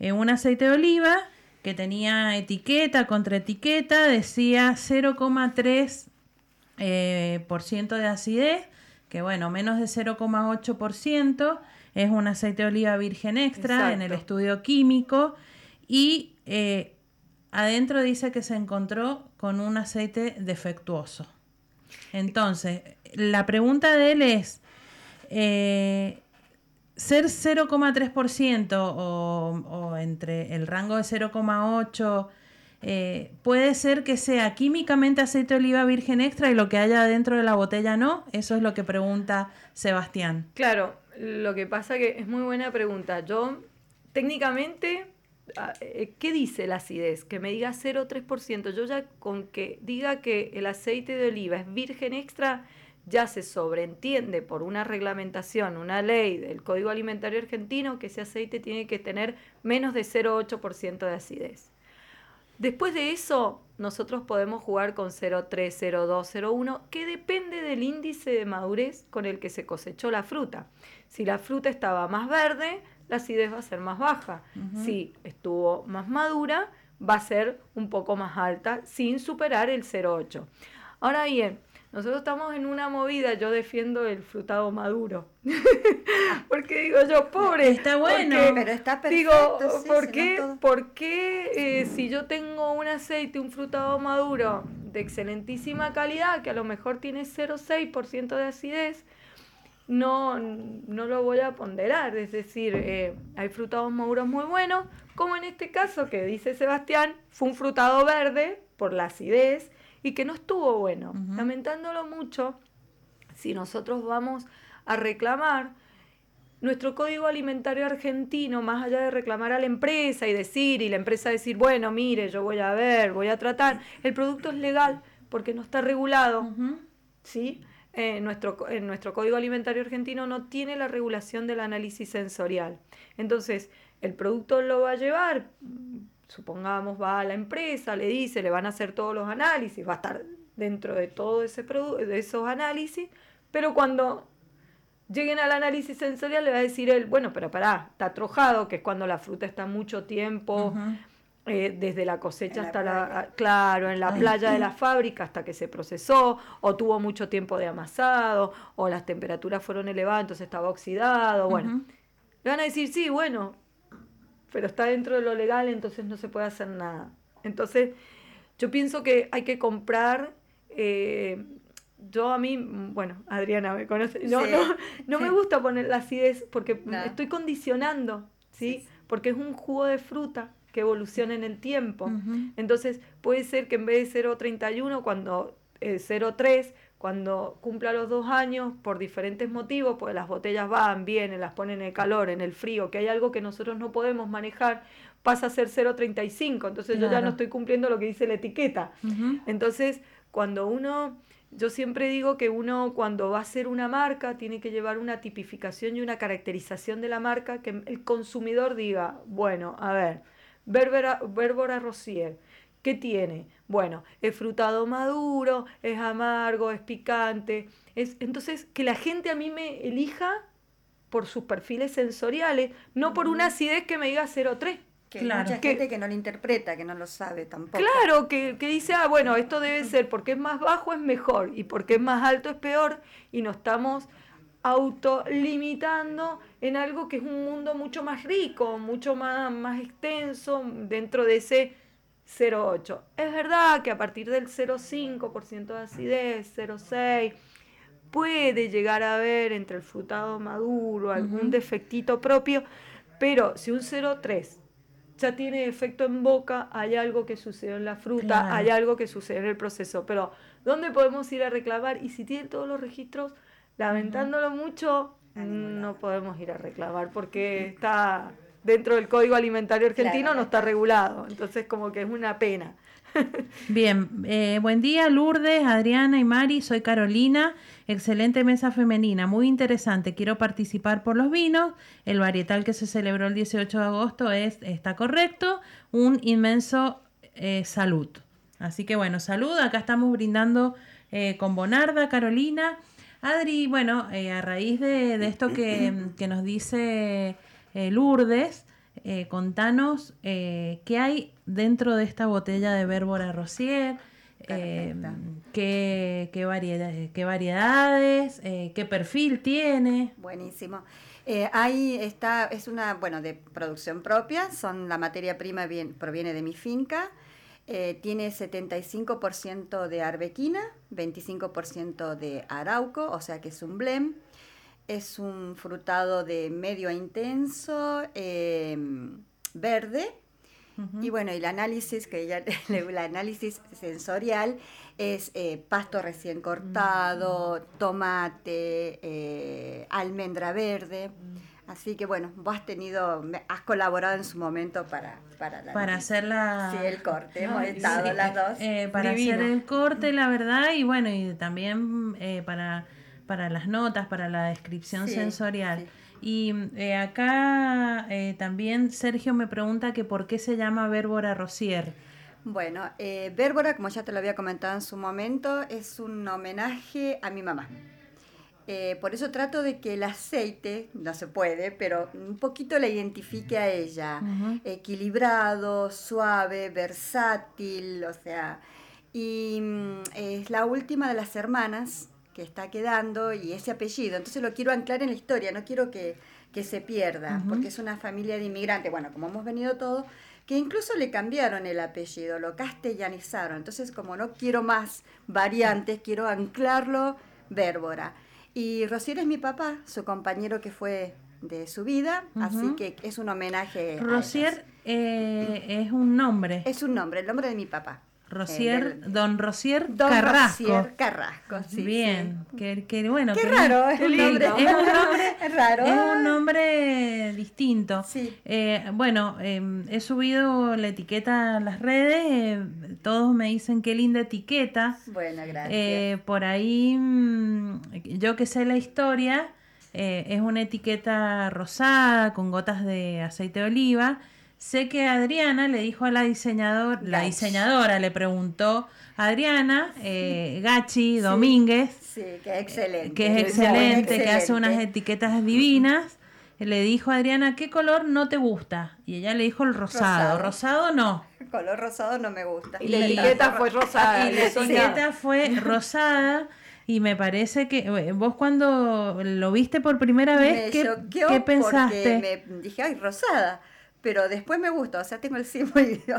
un aceite de oliva que tenía etiqueta, contraetiqueta, decía 0,3 eh, por ciento de acidez, que bueno, menos de 0,8% es un aceite de oliva virgen extra Exacto. en el estudio químico y adentro dice que se encontró con un aceite defectuoso. Entonces, la pregunta de él es, eh, ser 0,3% o, o entre el rango de 0,8% eh, puede ser que sea químicamente aceite de oliva virgen extra y lo que haya dentro de la botella no. Eso es lo que pregunta Sebastián. Claro, lo que pasa que es muy buena pregunta. Yo, técnicamente, ah, eh, ¿qué dice la acidez? Que me diga 0,3%. Yo ya con que diga que el aceite de oliva es virgen extra, ya se sobreentiende por una reglamentación, una ley del Código Alimentario Argentino, que ese aceite tiene que tener menos de 0,8% de acidez. Después de eso, nosotros podemos jugar con 0,3, 0,2, 0,1, que depende del índice de madurez con el que se cosechó la fruta. Si la fruta estaba más verde, la acidez va a ser más baja. Uh -huh. Si estuvo más madura, va a ser un poco más alta, sin superar el 0,8. Ahora bien, nosotros estamos en una movida, yo defiendo el frutado maduro. porque digo yo, pobre. Está bueno, porque, pero está perfecto. Digo, sí, ¿por, qué, ¿por qué eh, si yo tengo un aceite, un frutado maduro de excelentísima calidad, que a lo mejor tiene 0,6% de acidez, no, no lo voy a ponderar? Es decir, eh, hay frutados maduros muy buenos, como en este caso que dice Sebastián, fue un frutado verde por la acidez y que no estuvo bueno. Uh -huh. Lamentándolo mucho, si nosotros vamos a reclamar, nuestro código alimentario argentino, más allá de reclamar a la empresa y decir, y la empresa decir, bueno, mire, yo voy a ver, voy a tratar, el producto es legal porque no está regulado, uh -huh. ¿sí? Eh, nuestro, en nuestro código alimentario argentino no tiene la regulación del análisis sensorial. Entonces, el producto lo va a llevar, supongamos va a la empresa, le dice, le van a hacer todos los análisis, va a estar dentro de todos ese de esos análisis, pero cuando lleguen al análisis sensorial le va a decir él, bueno, pero pará, está trojado, que es cuando la fruta está mucho tiempo, uh -huh. eh, desde la cosecha en hasta la, la, claro, en la Ay. playa de la fábrica hasta que se procesó, o tuvo mucho tiempo de amasado, o las temperaturas fueron elevadas, entonces estaba oxidado, bueno. Uh -huh. Le van a decir, sí, bueno, pero está dentro de lo legal, entonces no se puede hacer nada. Entonces, yo pienso que hay que comprar... Eh, yo a mí, bueno, Adriana me conoce, no, no, no me gusta poner la acidez porque estoy condicionando, ¿sí? Porque es un jugo de fruta que evoluciona en el tiempo. Entonces puede ser que en vez de 0,31, cuando eh, 0,3, cuando cumpla los dos años, por diferentes motivos, pues las botellas van, vienen, las ponen en el calor, en el frío, que hay algo que nosotros no podemos manejar, pasa a ser 0,35. Entonces yo ya no estoy cumpliendo lo que dice la etiqueta. Entonces, cuando uno yo siempre digo que uno cuando va a hacer una marca tiene que llevar una tipificación y una caracterización de la marca que el consumidor diga, bueno, a ver, Bérbora, Rosier, ¿qué tiene? Bueno, es frutado maduro, es amargo, es picante. Es, entonces, que la gente a mí me elija por sus perfiles sensoriales, no por una acidez que me diga 0,3. Que claro. mucha gente que no lo interpreta, que no lo sabe tampoco. Claro, que, que, dice, ah, bueno, esto debe ser porque es más bajo es mejor y porque es más alto es peor y no estamos autolimitando en algo que es un mundo mucho más rico, mucho más, más extenso dentro de ese 0,8. Es verdad que a partir del 0,5% de acidez, 0,6%, puede llegar a haber entre el frutado maduro algún defectito propio, pero si un 0,3 ya tiene efecto en boca, hay algo que sucedió en la fruta, hay algo que sucede en el proceso. Pero, ¿dónde podemos ir a reclamar? Y si tiene todos los registros, lamentándolo mucho, no podemos ir a reclamar porque está dentro del Código Alimentario Argentino, no está regulado. Entonces, como que es una pena. Bien, eh, buen día Lourdes, Adriana y Mari, soy Carolina, excelente mesa femenina, muy interesante, quiero participar por los vinos, el varietal que se celebró el 18 de agosto es, está correcto, un inmenso eh, salud. Así que bueno, salud, acá estamos brindando eh, con Bonarda, Carolina. Adri, bueno, a raíz de, esto que, que, nos dice Lourdes, contanos qué hay dentro de esta botella de Bérbora Rosier, eh, qué, qué, variedades, eh, qué perfil tiene. Buenísimo. Eh, ahí está, es una, bueno, de producción propia, son la materia prima bien, proviene de mi finca. tiene 75% de arbequina, 25% de arauco, o sea que es un blem. Es un frutado de medio a intenso, verde, y bueno, y el análisis, que ya el análisis sensorial es eh, pasto recién cortado, mm. tomate, eh, almendra verde. Mm. Así que bueno, vos has tenido, has colaborado en su momento para para, para hacer la... Sí, el corte, hemos estado las dos. Eh, para hacer el corte, la verdad, y bueno, y también para, para las notas, para la descripción sensorial. Y eh, acá eh, también Sergio me pregunta que por qué se llama Bérbora Rosier. Bueno, eh, Bérbora, como ya te lo había comentado en su momento, es un homenaje a mi mamá. Eh, por eso trato de que el aceite, no se puede, pero un poquito la identifique a ella. Equilibrado, suave, versátil, o sea. Y mm, es la última de las hermanas que está quedando y ese apellido. Entonces lo quiero anclar en la historia, no quiero que, se pierda, porque es una familia de inmigrantes, bueno, como hemos venido todos, que incluso le cambiaron el apellido, lo castellanizaron. Entonces, como no quiero más variantes, quiero anclarlo Bérbora. Y Rosier es mi papá, su compañero que fue de su vida, así que es un homenaje. Rosier eh, es un nombre. Es un nombre, el nombre de mi papá. Rosier, don Rosier Carrasco. Rosier Carrasco, sí. Bien, Que, bueno. Qué raro, es, un nombre, es un nombre. raro. Es un nombre distinto. Sí. Eh, bueno, em, he subido la etiqueta a las redes. Eh, todos me dicen qué linda etiqueta. Bueno, gracias. Eh, por ahí, mm, yo que sé la historia, es una etiqueta rosada con gotas de aceite de oliva Sé que Adriana le dijo a la diseñadora, la diseñadora le preguntó a Adriana, eh, Gachi Domínguez, sí, que es excelente, que es excelente, que hace unas etiquetas divinas. Le dijo a Adriana, ¿qué color no te gusta? Y ella le dijo el rosado. Rosado, no. color rosado no me gusta. Y la etiqueta fue rosada. Y la etiqueta fue rosada. Y me parece que eh, vos cuando lo viste por primera vez, ¿qué, ¿qué pensaste? me dije, ay, rosada pero después me gusta, o sea, tengo el sí muy...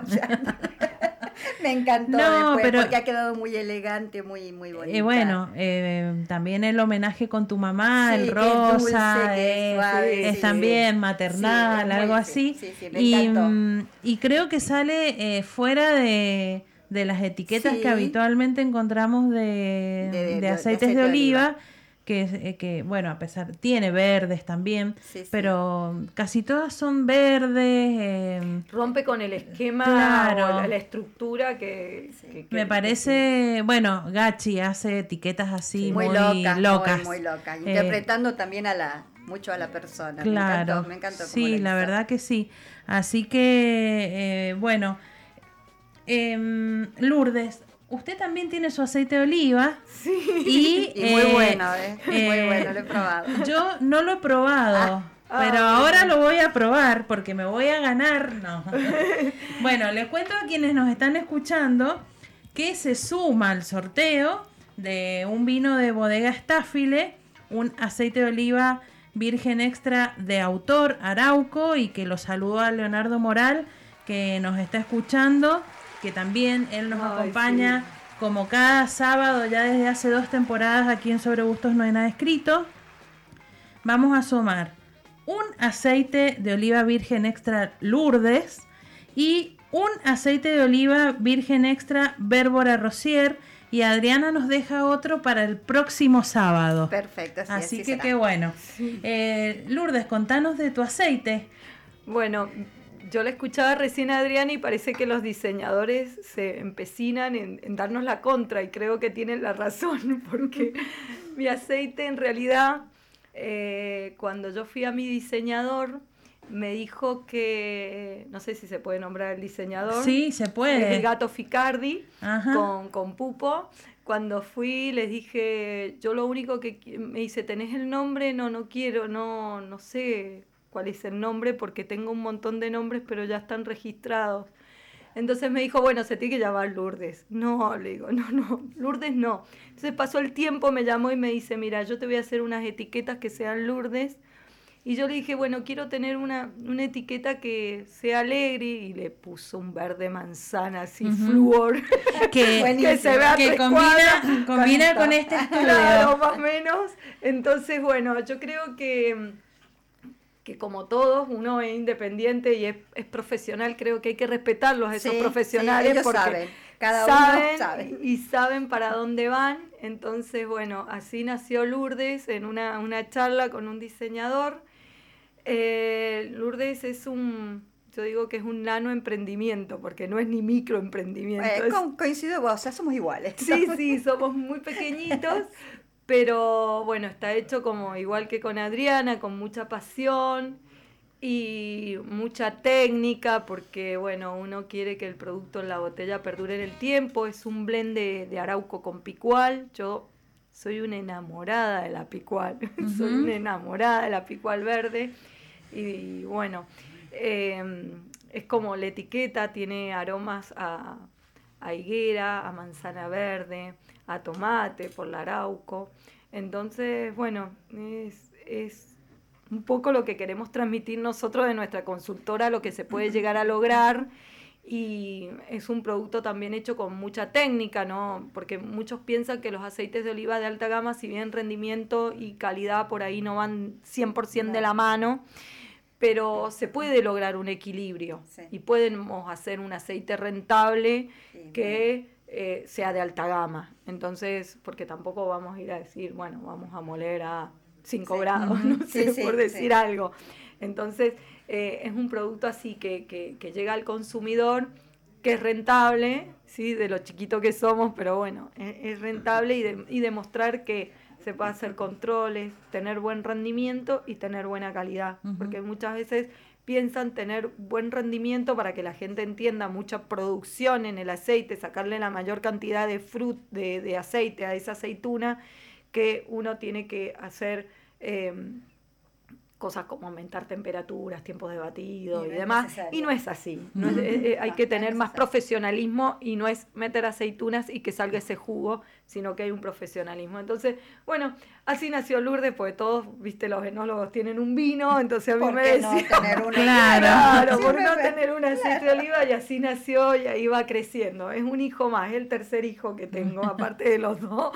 Me encantó No, después, pero- porque ha quedado muy elegante, muy, muy. Eh, bueno, eh, también el homenaje con tu mamá, Sí, el rosa, dulce, es suave, es sí. también maternal, es algo sí, así. sí, sí, me y, mm, y creo que sale eh, fuera de, de las etiquetas Sí. que habitualmente encontramos de, De- de- de de aceites aceite de de oliva. oliva. Que, eh, que, bueno, a pesar, tiene verdes también, Sí, sí. pero casi todas son verdes. eh, Rompe con el esquema Claro. o la, la estructura que, que- que- me parece, bueno, Gachi hace etiquetas así muy, muy, locas, locas. Muy, muy locas. Eh, Interpretando también a la, mucho a la persona. Claro, Me encantó, me encantó. sí, la verdad que sí. Así que, eh, bueno, em, Lourdes, usted también tiene su aceite de oliva. Sí. Y, Y muy eh, bueno, ¿eh? Muy eh, bueno, lo he probado. Yo no lo he probado. Ah, pero ah, ahora lo voy a probar porque me voy a ganar. No. bueno, les cuento a quienes nos están escuchando que se suma al sorteo de un vino de bodega Staffile, un aceite de oliva virgen extra de autor Arauco y que lo saludo a Leonardo Moral que nos está escuchando, que también él nos Ay, acompaña como cada sábado ya desde hace dos temporadas aquí en Sobre Gustos No hay nada escrito. Vamos a sumar un aceite de oliva virgen extra Lourdes y un aceite de oliva virgen extra Bérbora Rosier y Adriana nos deja otro para el próximo sábado. Perfecto, así, Así así que será. qué bueno. Eh, Lourdes, contanos de tu aceite. Bueno, yo la escuchaba recién a Adriana y parece que los diseñadores se empecinan en, en darnos la contra y creo que tienen la razón porque mi aceite en realidad, eh, cuando yo fui a mi diseñador, me dijo que, no sé si se puede nombrar el diseñador. Sí, se puede. el gato Ficardi con, con Pupo. Cuando fui les dije, yo lo único que me dice, ¿tenés el nombre? No, no quiero, no, no sé cuál es el nombre porque tengo un montón de nombres pero ya están registrados. Entonces me dijo, bueno, se tiene que llamar Lourdes. No, le digo, no, no, Lourdes no. Entonces pasó el tiempo, me llamó y me dice, mira, yo te voy a hacer unas etiquetas que sean Lourdes. Y yo le dije, bueno, quiero tener una, una etiqueta que sea alegre y le puso un verde manzana así, Ujú. flúor. Que, que se vea que combina, combina con este estudio. Claro, más o menos. Entonces, bueno, yo creo que, que como todos, uno es independiente y es, es profesional, creo que hay que respetarlos a esos Sí, profesionales sí, ellos porque saben. Cada saben uno sabe. y saben para dónde van. Entonces, bueno, así nació Lourdes en una, una charla con un diseñador. Eh, Lourdes es un, yo digo que es un nano emprendimiento, porque no es ni microemprendimiento. Eh, es- coincido vos, o sea, somos iguales. Sí, sí, somos muy pequeñitos, pero bueno, está hecho como igual que con Adriana, con mucha pasión y mucha técnica, porque bueno, uno quiere que el producto en la botella perdure en el tiempo. Es un blend de, de arauco con picual. Yo soy una enamorada de la picual, soy una enamorada de la picual verde. Y, bueno, eh, es como la etiqueta, tiene aromas a, a higuera, a manzana verde, a tomate por la arauco. Entonces, bueno, es, es un poco lo que queremos transmitir nosotros de nuestra consultora, lo que se puede llegar a lograr. Y es un producto también hecho con mucha técnica, ¿no? Porque muchos piensan que los aceites de oliva de alta gama, si bien rendimiento y calidad por ahí no van 100% de la mano, pero se puede lograr un equilibrio Sí. y podemos hacer un aceite rentable Sí, que eh, sea de alta gama. Entonces, porque tampoco vamos a ir a decir, bueno, vamos a moler a 5 Sí. grados, no Sí, sé, sí, por decir algo. Entonces, eh, es un producto así que, que- que llega al consumidor, que es rentable, ¿sí? de lo chiquito que somos, pero bueno, es, es rentable y, de- y demostrar que se puede hacer controles, tener buen rendimiento y tener buena calidad. Porque muchas veces piensan tener buen rendimiento para que la gente entienda mucha producción en el aceite, sacarle la mayor cantidad de frut, de, de aceite a esa aceituna, que uno tiene que hacer eh, cosas como aumentar temperaturas, tiempos de batido Y y, no es demás. necesario. Y no es así. No es- eh, eh, hay que tener es más profesionalismo y no es meter aceitunas y que salga ese jugo, sino que hay un profesionalismo. Entonces, bueno, así nació Lourdes, porque todos, viste, los enólogos tienen un vino, entonces a mí ¿Por me qué no decían... tener una Claro. Claro, por no tener un aceite de oliva y así nació y ahí va creciendo. Es un hijo más, es el tercer hijo que tengo, aparte de los dos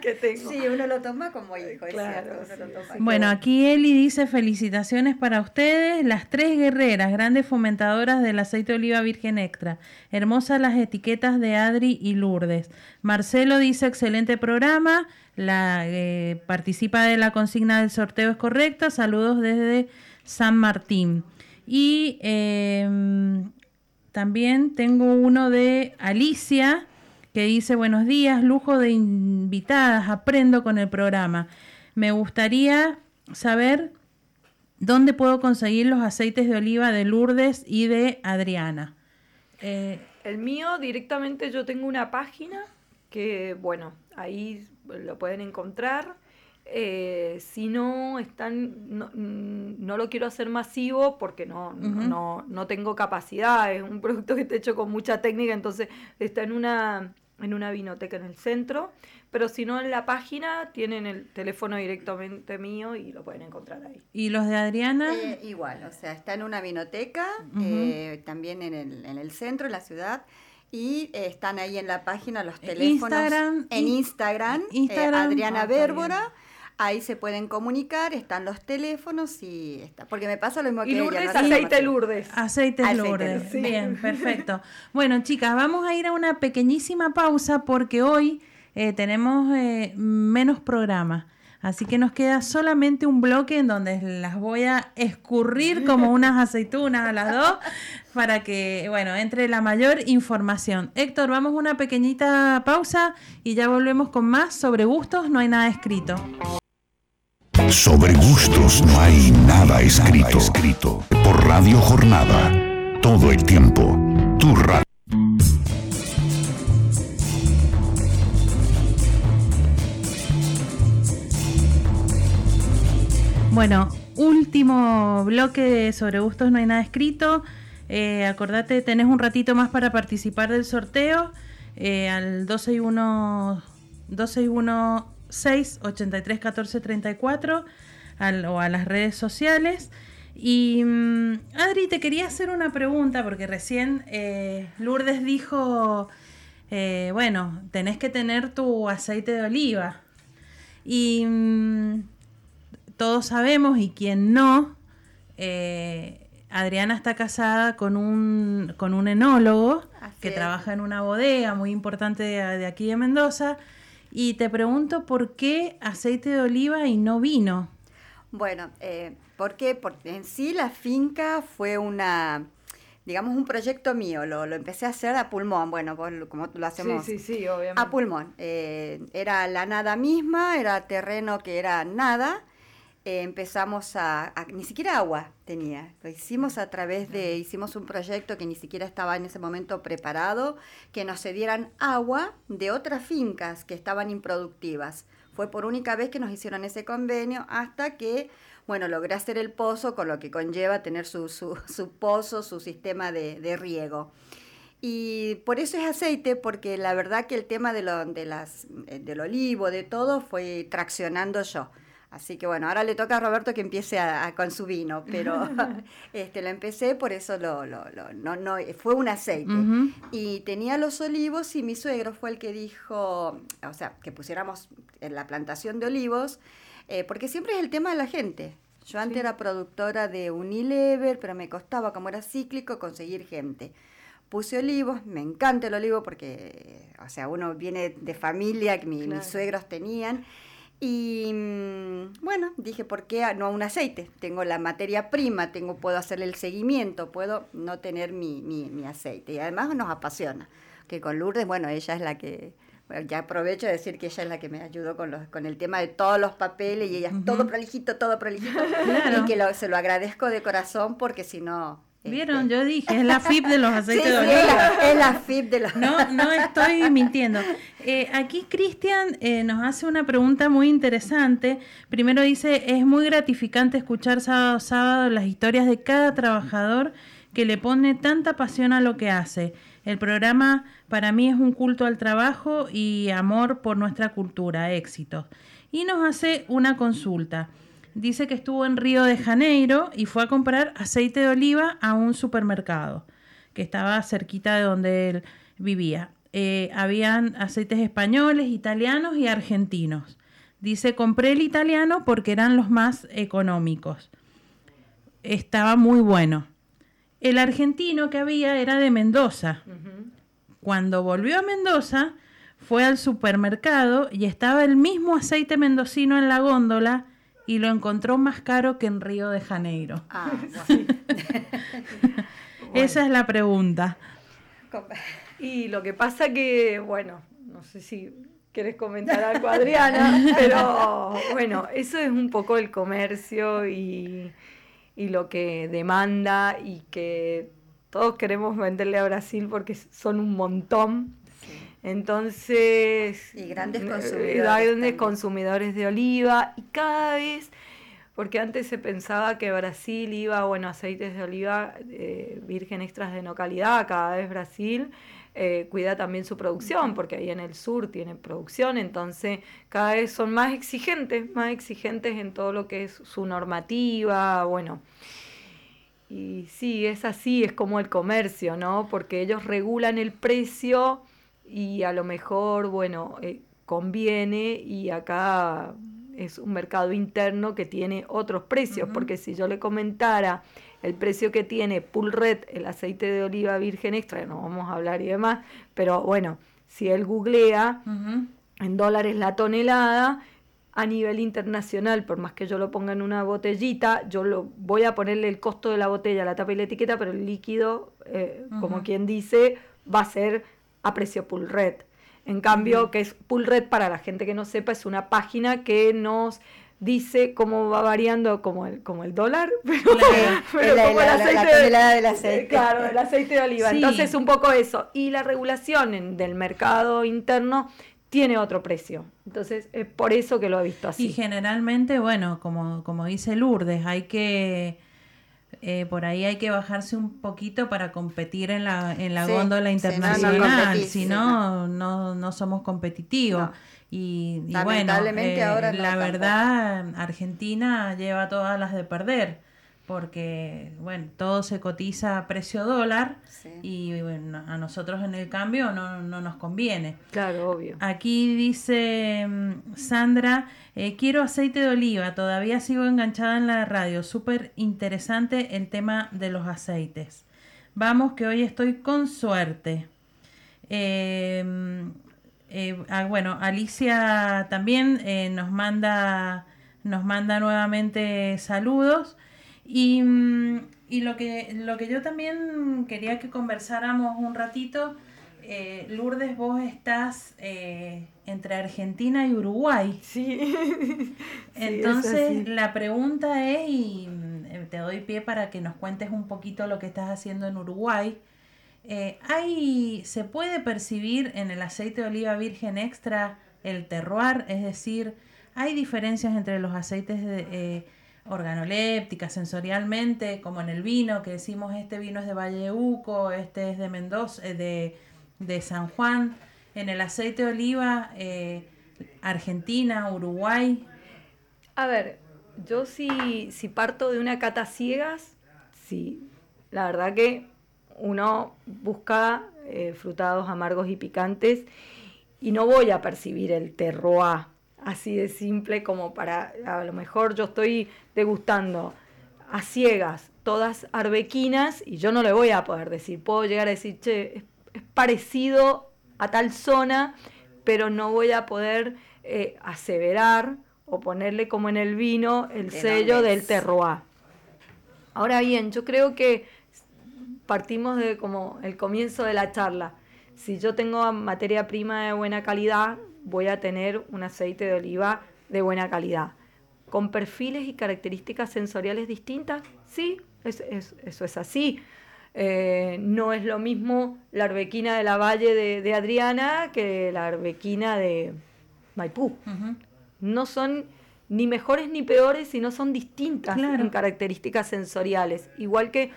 que tengo. Sí, uno lo toma como hijo, es Claro, cierto, uno lo sí, toma sí. como- Bueno, aquí Eli dice felicitaciones para ustedes, las tres guerreras, grandes fomentadoras del aceite de oliva virgen extra. Hermosas las etiquetas de Adri y Lourdes. Marcelo dice excelente programa, la eh, participa de la consigna del sorteo es correcta. Saludos desde San Martín. Y eh, también tengo uno de Alicia que dice buenos días, lujo de invitadas, aprendo con el programa. Me gustaría saber dónde puedo conseguir los aceites de oliva de Lourdes y de Adriana. Eh, El mío directamente yo tengo una página que, bueno, ahí lo pueden encontrar. Eh, si no están, no, mm, no lo quiero hacer masivo porque no, Ujú. no, no tengo capacidad, es un producto que está hecho con mucha técnica, entonces está en una, en una vinoteca en el centro, pero si no en la página tienen el teléfono directamente mío y lo pueden encontrar ahí. y los de Adriana, Eh, igual, o sea, está en una vinoteca, eh, también en el, en el centro, en la ciudad, y eh, están ahí en la página los teléfonos. Instagram, en in- Instagram, eh, Instagram, Adriana ah, Bérbora. Ahí se pueden comunicar, están los teléfonos y está. Porque me pasa lo mismo que Y ella, Lourdes, no aceite Lourdes. Aceite Lourdes. Lourdes. Sí. Bien, perfecto. Bueno, chicas, vamos a ir a una pequeñísima pausa porque hoy eh, tenemos eh, menos programas. Así que nos queda solamente un bloque en donde las voy a escurrir como unas aceitunas a las dos para que, bueno, entre la mayor información. Héctor, vamos a una pequeñita pausa y ya volvemos con más sobre gustos, no hay nada escrito. Sobre gustos no hay nada escrito. escrito. Por Radio Jornada. Todo el tiempo. Tu radio. Bueno, último bloque de sobre gustos no hay nada escrito. Eh, acordate, tenés un ratito más para participar del sorteo eh, al 261 261 83 14 34 al- o a las redes sociales. Y mm, Adri, te quería hacer una pregunta porque recién eh, Lourdes dijo, eh, bueno, tenés que tener tu aceite de oliva. Y mm, todos sabemos y quien no, eh, Adriana está casada con un, con un enólogo Así que es. trabaja en una bodega muy importante de, de aquí de Mendoza. Y te pregunto por qué aceite de oliva y no vino. Bueno, eh, ¿por qué? Porque en sí la finca fue una, digamos, un proyecto mío. Lo, lo empecé a hacer a pulmón. Bueno, vos lo- como lo hacemos. Sí, sí, sí, obviamente. A pulmón. Eh, era la nada misma, era terreno que era nada. Eh, empezamos a, a- Ni siquiera agua tenía. Lo hicimos a través de... Hicimos un proyecto que ni siquiera estaba en ese momento preparado, que nos cedieran agua de otras fincas que estaban improductivas. Fue por única vez que nos hicieron ese convenio hasta que, bueno, logré hacer el pozo, con lo que conlleva tener su, su, su pozo, su sistema de, de riego. Y por eso es aceite, porque la verdad que el tema de lo, de las, eh, del olivo, de todo, fue traccionando yo. Así que bueno, ahora le toca a Roberto que empiece a- a- con su vino, pero este, lo empecé, por eso lo, lo- lo- no, no, fue un aceite. Y tenía los olivos y mi suegro fue el que dijo, o sea, que pusiéramos en la plantación de olivos, eh, porque siempre es el tema de la gente. Yo antes era productora de Unilever, pero me costaba, como era cíclico, conseguir gente. Puse olivos, me encanta el olivo porque, o sea, uno viene de familia que mi- Claro. mis suegros tenían. Y mm, bueno, dije, ¿por qué no un aceite? Tengo la materia prima, tengo, puedo hacerle el seguimiento, puedo no tener mi, mi, mi aceite. Y además nos apasiona. Que con Lourdes, bueno, ella es la que, bueno, ya aprovecho de decir que ella es la que me ayudó con, los, con el tema de todos los papeles y ella es todo prolijito, todo prolijito. Claro. Y que lo- se lo agradezco de corazón porque si no, Vieron, Este, yo dije, es la FIP de los aceites sí, de es oliva. la, es la FIP de los... No, no estoy mintiendo. Eh, aquí Cristian eh, nos hace una pregunta muy interesante. Primero dice, es muy gratificante escuchar sábado a sábado las historias de cada trabajador que le pone tanta pasión a lo que hace. El programa para mí es un culto al trabajo y amor por nuestra cultura. Éxitos. Y nos hace una consulta. Dice que estuvo en Río de Janeiro y fue a comprar aceite de oliva a un supermercado que estaba cerquita de donde él vivía. Eh, habían aceites españoles, italianos y argentinos. Dice, compré el italiano porque eran los más económicos. Estaba muy bueno. El argentino que había era de Mendoza. Cuando volvió a Mendoza, fue al supermercado y estaba el mismo aceite mendocino en la góndola y lo encontró más caro que en Río de Janeiro. Ah, bueno. Esa es la pregunta. Y lo que pasa que, bueno, no sé si quieres comentar algo, Adriana, pero bueno, eso es un poco el comercio y, y lo que demanda y que todos queremos venderle a Brasil porque son un montón. Entonces, Y grandes eh, consumidores grandes consumidores de oliva y cada vez, porque antes se pensaba que Brasil iba, bueno, aceites de oliva eh, virgen extras de no calidad, cada vez Brasil eh, cuida también su producción, porque ahí en el sur tiene producción, entonces cada vez son más exigentes, más exigentes en todo lo que es su normativa, bueno. Y sí, es así, es como el comercio, ¿no? Porque ellos regulan el precio y a lo mejor, bueno, eh, conviene y acá es un mercado interno que tiene otros precios, porque si yo le comentara el precio que tiene Pulred, el aceite de oliva virgen extra, no vamos a hablar y demás, pero bueno, si él googlea en dólares la tonelada, a nivel internacional, por más que yo lo ponga en una botellita, yo lo voy a ponerle el costo de la botella, la tapa y la etiqueta, pero el líquido, eh, como quien dice, va a ser a precio pull red. En cambio, que es pull red para la gente que no sepa, es una página que nos dice cómo va variando como el, como el dólar, pero, pero la- como la- la- la aceite de- tonelada del aceite. Claro, el aceite de oliva. Sí. Entonces, un poco eso. Y la regulación en- del mercado interno tiene otro precio. Entonces, es por eso que lo he visto Y así. generalmente, bueno, como, como dice Lourdes, hay que, eh, por ahí hay que bajarse un poquito para competir en la, en la Sí, góndola internacional, si no, no, no somos competitivos. No. Y, y bueno, Lamentablemente eh, ahora no la tampoco. verdad, Argentina lleva todas las de perder, porque, bueno, todo se cotiza a precio dólar Sí. y bueno, a nosotros en el cambio no, no nos conviene. Claro, obvio. Aquí dice mm, Sandra, eh, quiero aceite de oliva, todavía sigo enganchada en la radio, súper interesante el tema de los aceites. Vamos que hoy estoy con suerte. Eh, mm, eh, ah, bueno, Alicia también nos manda nos manda nuevamente saludos y, mm, y lo que lo que yo también quería que conversáramos un ratito eh, Lourdes vos estás eh, entre Argentina y Uruguay Sí. Sí, es entonces la pregunta es y mm, te doy pie para que nos cuentes un poquito lo que estás haciendo en Uruguay eh, hay, ¿Se puede percibir en el aceite de oliva virgen extra el terroir? Es decir, ¿hay diferencias entre los aceites de, organolépticas sensorialmente, como en el vino, que decimos este vino es de Valle de Uco, este es de Mendoza, eh, de, de San Juan? En el aceite de oliva, eh, Argentina, Uruguay, A ver, yo si, si parto de una cata ciegas, sí, la verdad que uno busca eh, frutados amargos y picantes y no voy a percibir el terroir así de simple como para, a lo mejor yo estoy degustando a ciegas todas arbequinas y yo no le voy a poder decir, puedo llegar a decir, che, es, es parecido a tal zona, pero no voy a poder eh, aseverar o ponerle como en el vino el De sello del terroir. Ahora bien, yo creo que partimos de como el comienzo de la charla. Si yo tengo materia prima de buena calidad, voy a tener un aceite de oliva de buena calidad. ¿Con perfiles y características sensoriales distintas? Sí, eso es así. Eh, no es lo mismo la arbequina de la Valle de, Adriana que la arbequina de Maipú. No son ni mejores ni peores, sino son distintas en características sensoriales. Igual que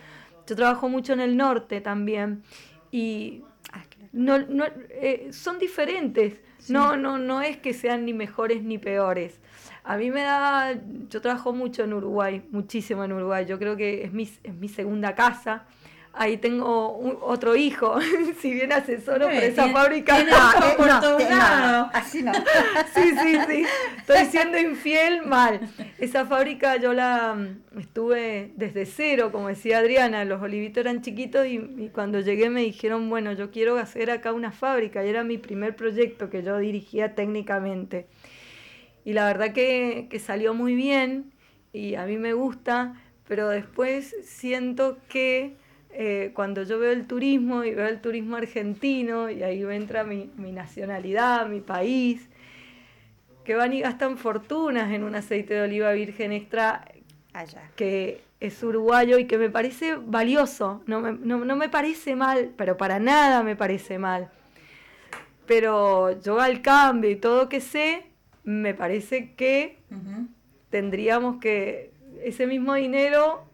yo trabajo mucho en el norte también y ah, no, no, eh, son diferentes. No, no, no es que sean ni mejores ni peores. A mí me da, yo trabajo mucho en Uruguay, muchísimo en Uruguay. Yo creo que es mi, es mi segunda casa ahí tengo otro hijo, si bien asesoro por esa fábrica. no, así no. sí, sí, sí. Estoy siendo infiel mal. Esa fábrica yo la mm, estuve desde cero, como decía Adriana, los olivitos eran chiquitos y, cuando llegué me dijeron, bueno, yo quiero hacer acá una fábrica y era mi primer proyecto que yo dirigía técnicamente. Y la verdad que, que salió muy bien y a mí me gusta, pero después siento que eh, cuando yo veo el turismo y veo el turismo argentino, y ahí entra mi, nacionalidad, mi país, que van y gastan fortunas en un aceite de oliva virgen extra Allá. que es uruguayo y que me parece valioso, no me, no, me parece mal, pero para nada me parece mal. Pero yo al cambio y todo que sé, me parece que tendríamos que ese mismo dinero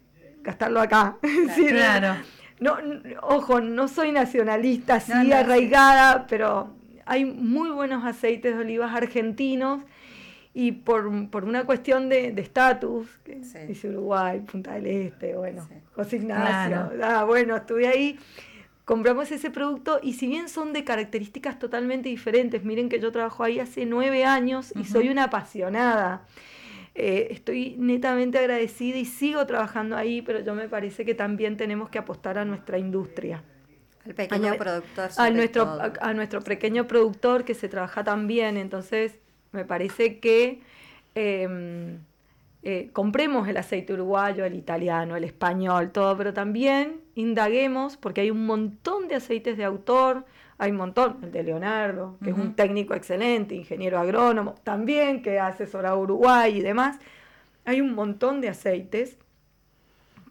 gastarlo acá. Claro. No, ojo, no soy nacionalista, sí. arraigada, pero hay muy buenos aceites de olivas argentinos y por, una cuestión de estatus, dice Uruguay, Punta del Este, bueno, José Ignacio, ah, bueno, estuve ahí, compramos ese producto y si bien son de características totalmente diferentes, miren que yo trabajo ahí hace nueve años y soy una apasionada. Eh, estoy netamente agradecida y sigo trabajando ahí, pero yo me parece que también tenemos que apostar a nuestra industria. Al pequeño productor. A nuestro, a, nuestro pequeño productor que se trabaja también. Entonces, me parece que em, eh, compremos el aceite uruguayo, el italiano, el español, todo, pero también indaguemos, porque hay un montón de aceites de autor, hay un montón, el de Leonardo, que es un técnico excelente, ingeniero agrónomo, también que asesora a Uruguay y demás. Hay un montón de aceites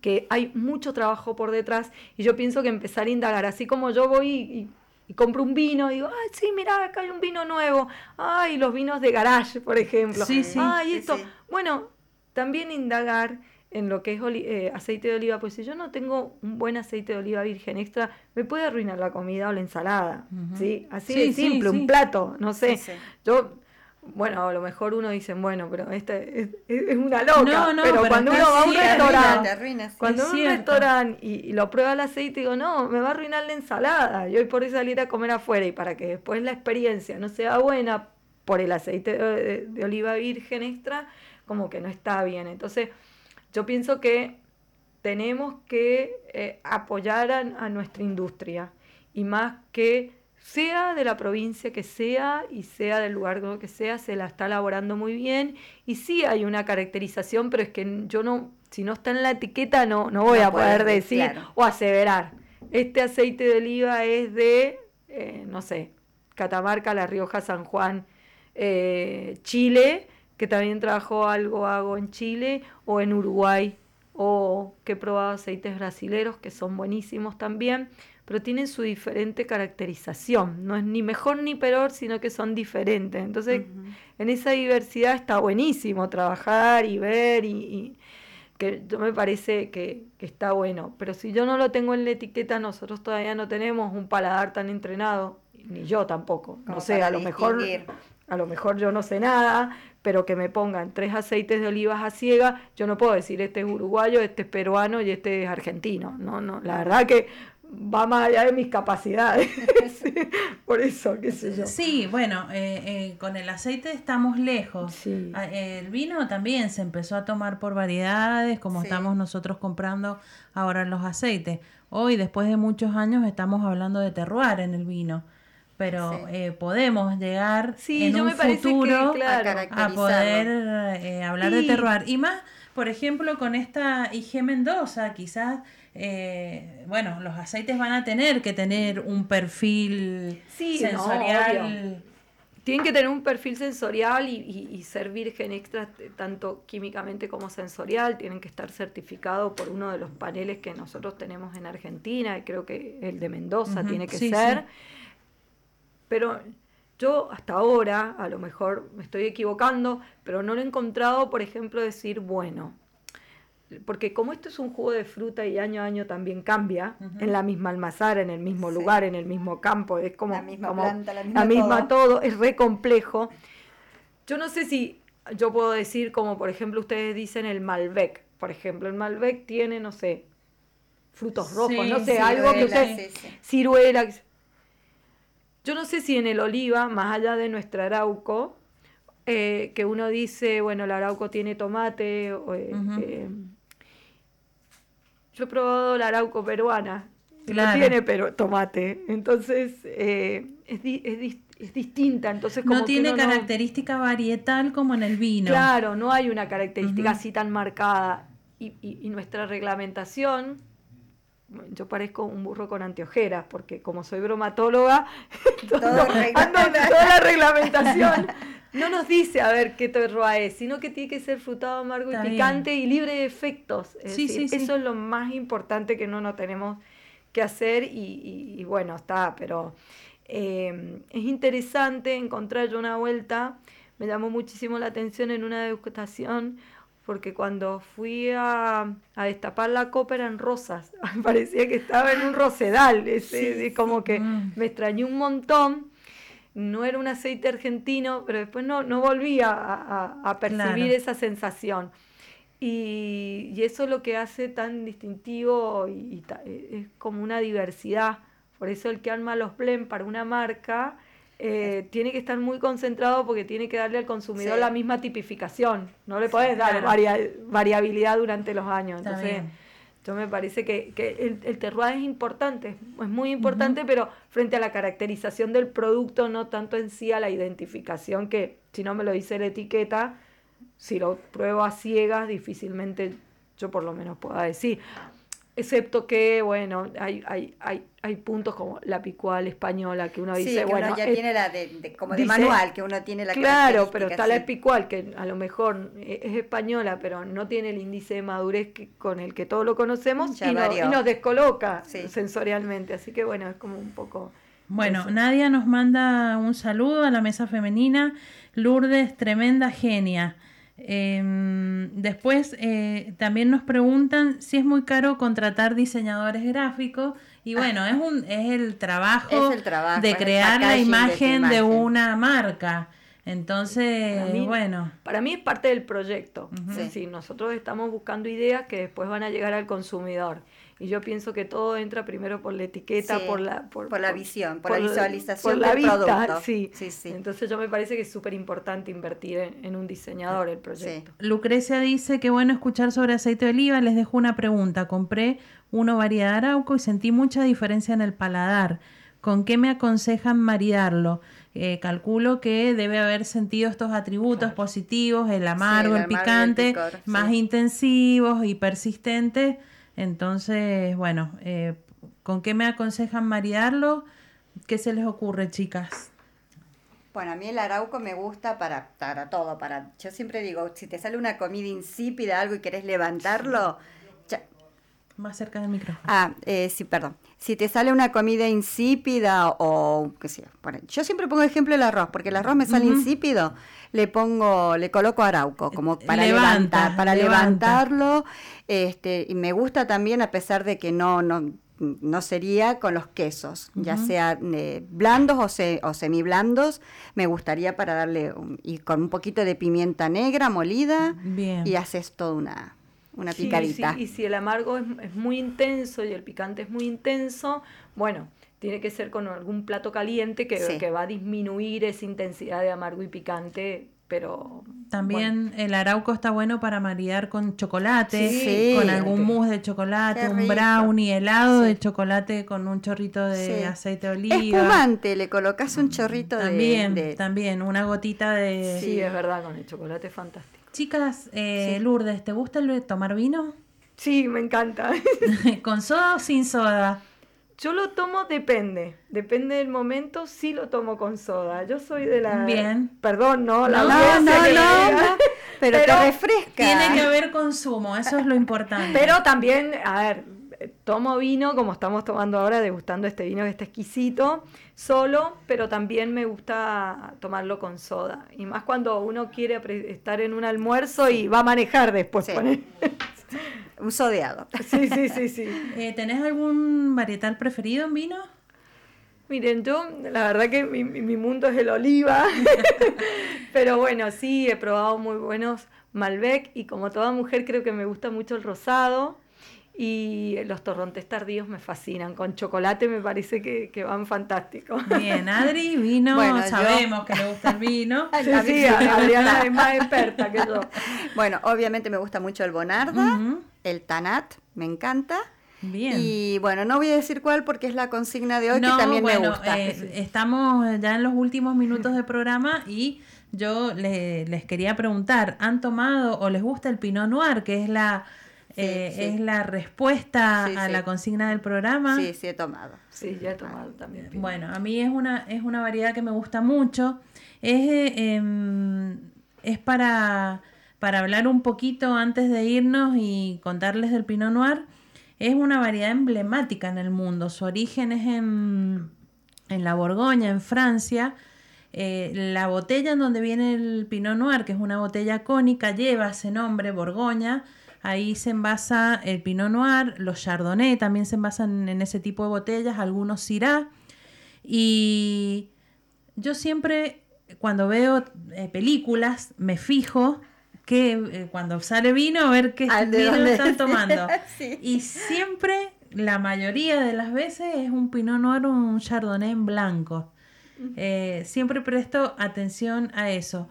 que hay mucho trabajo por detrás y yo pienso que empezar a indagar, así como yo voy y, compro un vino, digo, ay, sí, mira, acá hay un vino nuevo, ay, los vinos de garage, por ejemplo, sí, sí, ay, esto. Bueno, también indagar en lo que es eh, aceite de oliva, pues si yo no tengo un buen aceite de oliva virgen extra, me puede arruinar la comida o la ensalada, ¿sí? Así de simple, un plato, no sé. Yo, bueno, a lo mejor uno dice, bueno, pero este es, es, una loca, pero, cuando uno va a un restaurante, cuando va a un restaurante y, lo prueba el aceite, digo, no, me va a arruinar la ensalada, y hoy por eso salir a comer afuera y para que después la experiencia no sea buena por el aceite de oliva virgen extra, como que no está bien. Entonces, yo pienso que tenemos que eh, apoyar a, nuestra industria y más que sea de la provincia que sea y sea del lugar que sea, se la está elaborando muy bien y sí hay una caracterización, pero es que yo no, si no está en la etiqueta no, no voy a poder decir o aseverar. Este aceite de oliva es de, eh, no sé, Catamarca, La Rioja, San Juan, eh, Chile, que también trabajó algo hago en Chile o en Uruguay, o que he probado aceites brasileros que son buenísimos también, pero tienen su diferente caracterización. No es ni mejor ni peor, sino que son diferentes. Entonces, en esa diversidad está buenísimo trabajar y ver y, que yo me parece que, que, está bueno. Pero si yo no lo tengo en la etiqueta, nosotros todavía no tenemos un paladar tan entrenado, ni yo tampoco. no sé, a lo mejor a lo mejor yo no sé nada, pero que me pongan tres aceites de olivas a ciega, yo no puedo decir este es uruguayo, este es peruano y este es argentino. No, no, la verdad que va más allá de mis capacidades. por eso, qué sé yo. Sí, bueno, eh, eh, con el aceite estamos lejos. Ah, el vino también se empezó a tomar por variedades, como estamos nosotros comprando ahora los aceites. Hoy, después de muchos años, estamos hablando de terroir en el vino pero eh, podemos llegar en un futuro a, poder eh, hablar de terroir. Y más, por ejemplo, con esta IG Mendoza, quizás, eh, bueno, los aceites van a tener que tener un perfil sensorial tienen que tener un perfil sensorial y, ser virgen extra, tanto químicamente como sensorial. Tienen que estar certificados por uno de los paneles que nosotros tenemos en Argentina, y creo que el de Mendoza tiene que ser. Pero yo hasta ahora, a lo mejor me estoy equivocando, pero no lo he encontrado, por ejemplo, decir, bueno, porque como esto es un jugo de fruta y año a año también cambia, en la misma almazara, en el mismo lugar, en el mismo campo, es como la misma, planta, la misma, todo. es re complejo. Yo no sé si yo puedo decir como por ejemplo ustedes dicen el Malbec, por ejemplo, el Malbec tiene, no sé, frutos rojos, no sé, algo que usted, ciruela. Yo no sé si en el oliva, más allá de nuestro arauco, eh, que uno dice, bueno, el arauco tiene tomate, o, eh, yo he probado la arauco peruana, no tiene pero tomate, entonces eh, es, es, distinta. Entonces como no tiene característica varietal como en el vino. Claro, no hay una característica así tan marcada. Y, y, nuestra reglamentación, yo parezco un burro con anteojeras, porque como soy bromatóloga, toda la reglamentación. No nos dice a ver qué terroir es, sino que tiene que ser frutado, amargo y picante y libre de efectos. sí, sí, eso es lo más importante que no nos tenemos que hacer y, bueno, está, pero eh, es interesante encontrar yo una vuelta, me llamó muchísimo la atención en una degustación porque cuando fui a, destapar la copa eran rosas, parecía que estaba en un rosedal, ese, como que mm. me extrañó un montón no era un aceite argentino, pero después no, no volví a, percibir esa sensación. Y, eso es lo que hace tan distintivo y, es como una diversidad. Por eso el que arma los blend para una marca eh, tiene que estar muy concentrado porque tiene que darle al consumidor la misma tipificación. No le puedes dar variabilidad durante los años. Entonces, yo me parece que, el, el, terroir es importante, es muy importante, pero frente a la caracterización del producto, no tanto en sí a la identificación, que si no me lo dice la etiqueta, si lo pruebo a ciegas, difícilmente yo por lo menos pueda decir. Excepto que, bueno, hay, hay, hay, hay puntos como la picual española que uno dice, bueno. ya tiene la de, como de manual, que uno tiene la Claro, pero está la picual que a lo mejor es española, pero no tiene el índice de madurez con el que todos lo conocemos y, nos descoloca sensorialmente. Así que, bueno, es como un poco. Bueno, Nadia nos manda un saludo a la mesa femenina. Lourdes, tremenda genia. Em, después eh, también nos preguntan si es muy caro contratar diseñadores gráficos y bueno, es un es el trabajo, de crear la imagen de, una marca. Entonces, bueno. Para mí es parte del proyecto. nosotros estamos buscando ideas que después van a llegar al consumidor. Y yo pienso que todo entra primero por la etiqueta, por la por, la visión, por, la visualización del producto. Sí. Sí, Entonces yo me parece que es súper importante invertir en, un diseñador el proyecto. Lucrecia dice que bueno escuchar sobre aceite de oliva. Les dejo una pregunta. Compré uno variedad arauco y sentí mucha diferencia en el paladar. ¿Con qué me aconsejan maridarlo? Eh, calculo que debe haber sentido estos atributos positivos, el amargo, el, picante, más intensivos y persistentes entonces, bueno, eh, ¿con qué me aconsejan maridarlo? ¿Qué se les ocurre, chicas? Bueno, a mí el arauco me gusta para, para todo. Para, yo siempre digo, si te sale una comida insípida, algo y querés levantarlo... Más cerca del micrófono. Ah, eh, sí, perdón. Si te sale una comida insípida o qué sé, bueno, yo siempre pongo ejemplo el arroz, porque el arroz me sale insípido, le pongo, le coloco arauco como para levantar, para levantarlo este, y me gusta también, a pesar de que no, no, no sería con los quesos, ya sean eh, blandos o, se, o semiblandos, me gustaría para darle, y con un poquito de pimienta negra molida, y haces toda una, una picadita. y si el amargo es, muy intenso y el picante es muy intenso, bueno, tiene que ser con algún plato caliente que, que va a disminuir esa intensidad de amargo y picante pero también el arauco está bueno para maridar con chocolate, con algún mousse de chocolate, un brownie helado de chocolate con un chorrito de aceite de oliva. Espumante, le colocas un chorrito también, de, También, una gotita de... Sí, es verdad, con el chocolate fantástico. Chicas, eh, Lourdes, ¿te gusta el tomar vino? Sí, me encanta. ¿Con soda o sin soda? Yo lo tomo, depende. Depende del momento, sí lo tomo con soda. Yo soy de la. Bien. Perdón, no, la No, no, que no, pero, te refresca. Tiene que haber consumo, eso es lo importante. Pero también, a ver, tomo vino como estamos tomando ahora, degustando este vino que está exquisito, solo, pero también me gusta tomarlo con soda. Y más cuando uno quiere estar en un almuerzo y va a manejar después. Sí. Un sodeado. sí, sí, sí, sí. Eh, ¿Tenés algún varietal preferido en vino? Miren, yo la verdad que mi, mi- mi mundo es el oliva, pero bueno, sí, he probado muy buenos Malbec y como toda mujer creo que me gusta mucho el rosado y los torrontes tardíos me fascinan, con chocolate me parece que, que van fantásticos. Bien, Adri, vino, Bueno, yo- sabemos que le gusta el vino. Sí, sí, Adriana es más experta que yo. Bueno, obviamente me gusta mucho el Bonarda, el Tanat, me encanta. Bien. Y bueno, no voy a decir cuál porque es la consigna de hoy No, que también me gusta. eh, estamos ya en los últimos minutos del programa y yo le- les quería preguntar, ¿han tomado o les gusta el Pinot Noir, que es la, eh, sí. es la respuesta Sí, a sí. la consigna del programa? Sí, sí he tomado. Sí, ya he tomado también. Bueno, a mí es una, es una variedad que me gusta mucho. Es, eh, em, es para, para hablar un poquito antes de irnos y contarles del Pinot Noir. Es una variedad emblemática en el mundo. Su origen es en, en la Borgoña, en Francia. Eh, la botella en donde viene el Pinot Noir, que es una botella cónica, lleva ese nombre, Borgoña. Ahí se envasa el Pinot Noir, los Chardonnay también se envasan en ese tipo de botellas, algunos Syrah. Y yo siempre, cuando veo eh, películas, me fijo que eh, cuando sale vino, a ver qué Ah, ¿de vino están tomando. Sí. Y siempre, la mayoría de las veces, es un Pinot Noir o un Chardonnay en blanco. Eh, siempre presto atención a eso.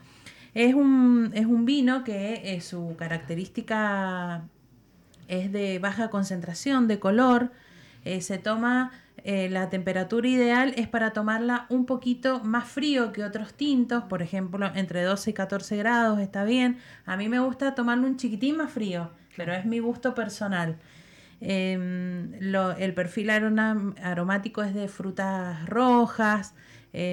Es un, es un vino que eh, su característica es de baja concentración de color. eh, se toma, eh, la temperatura ideal es para tomarla un poquito más frío que otros tintos, por ejemplo, entre 12 y 14 grados está bien. A mí me gusta tomarlo un chiquitín más frío, pero es mi gusto personal. Em, el perfil aromático es de frutas rojas,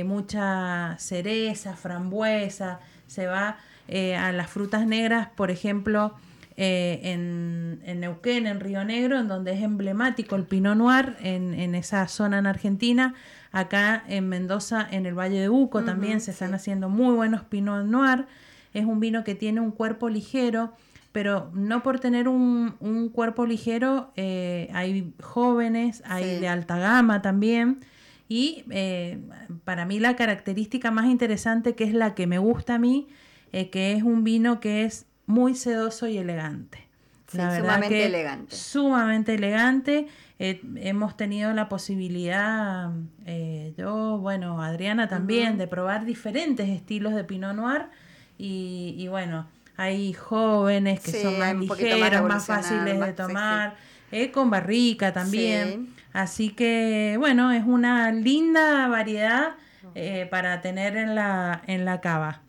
mucha cereza, frambuesa, se va eh, a las frutas negras, por ejemplo, eh, en, en Neuquén, en Río Negro, en donde es emblemático el Pinot Noir, en, en esa zona en Argentina. Acá en Mendoza, en el Valle de Uco, también se están haciendo muy buenos Pinot Noir. Es un vino que tiene un cuerpo ligero, pero no por tener un, un cuerpo ligero, eh, hay jóvenes, hay Sí. de alta gama también. Y eh, para mí la característica más interesante, que es la que me gusta a mí, eh, que es un vino que es muy sedoso y elegante. Sí, sumamente elegante. Sumamente elegante. Eh, hemos tenido la posibilidad, eh, yo, bueno, Adriana también, de probar diferentes estilos de Pinot Noir. Y, y bueno, hay jóvenes que Sí, son más ligeros, más, fáciles más- de sí, tomar, eh, con barrica también. Sí. Así que, bueno, es una linda variedad eh, para tener en la, en la cava.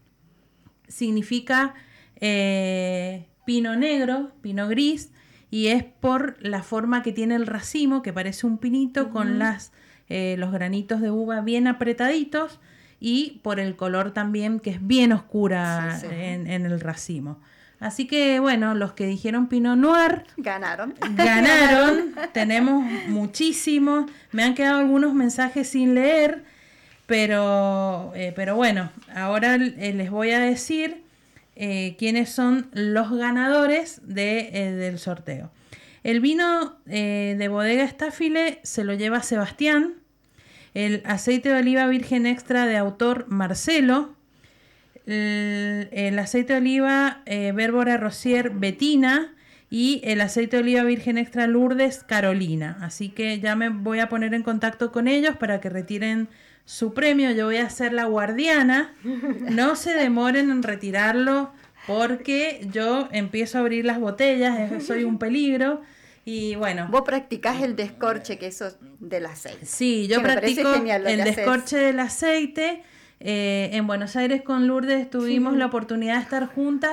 Significa eh, pino negro, pino gris, y es por la forma que tiene el racimo, que parece un pinito con las, eh, los granitos de uva bien apretaditos, y por el color también que es bien oscura Sí, sí. En, en el racimo. Así que, bueno, los que dijeron Pinot Noir, Ganaron. Ganaron, tenemos muchísimos. Me han quedado algunos mensajes sin leer, pero, eh, pero bueno, ahora eh, les voy a decir eh, quiénes son los ganadores de, del sorteo. El vino de bodega Estáfile se lo lleva Sebastián. El aceite de oliva virgen extra de autor Marcelo. El, el aceite de oliva eh, Bérbora Rosier Betina y el aceite de oliva virgen extra Lourdes Carolina. Así que ya me voy a poner en contacto con ellos para que retiren su premio. Yo voy a ser la guardiana. No se demoren en retirarlo porque yo empiezo a abrir las botellas, eh, soy un peligro. Y bueno, Vos practicás el descorche, que eso es del aceite. Sí, yo practico el descorche del aceite. Eh, en Buenos Aires con Lourdes tuvimos la oportunidad de estar juntas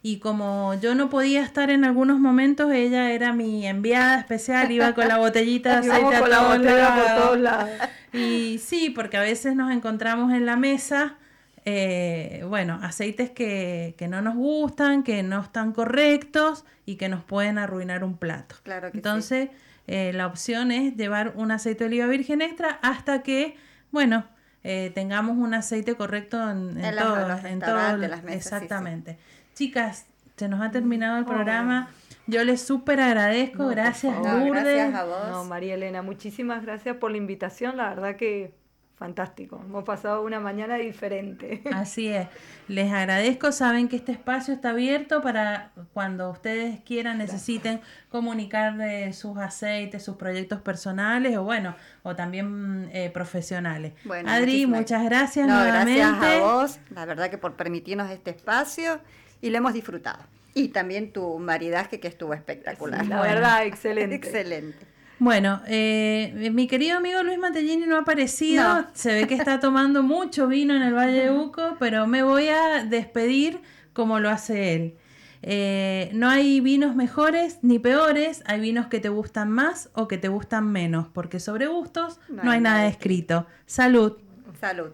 y como yo no podía estar en algunos momentos, ella era mi enviada especial, iba con la botellita de aceite a todos lados. Y sí, porque a veces nos encontramos en la mesa, eh, bueno, aceites que, que, no nos gustan, que no están correctos y que nos pueden arruinar un plato. Claro que Entonces, eh, la opción es llevar un aceite de oliva virgen extra hasta que, bueno, eh, tengamos un aceite correcto en, en, todos, en todas las mesas. Exactamente. Chicas, se nos ha terminado el programa. Yo les súper agradezco. gracias, Lourdes. gracias a vos. No, María Elena, muchísimas gracias por la invitación. La verdad que fantástico. Hemos pasado una mañana diferente. Así es. Les agradezco. Saben que este espacio está abierto para cuando ustedes quieran, necesiten comunicar sus aceites, sus proyectos personales o bueno, o también eh, profesionales. Bueno, Adri, muchas gracias nuevamente. Gracias a vos, la verdad que por permitirnos este espacio y lo hemos disfrutado. Y también tu maridaje que estuvo espectacular. la verdad, excelente. excelente. Bueno, eh, mi querido amigo Luis Mantellini no ha aparecido. Se ve que está tomando mucho vino en el Valle de Uco, pero me voy a despedir como lo hace él. Eh, no hay vinos mejores ni peores, hay vinos que te gustan más o que te gustan menos, porque sobre gustos no, hay nada escrito. Salud. Salud.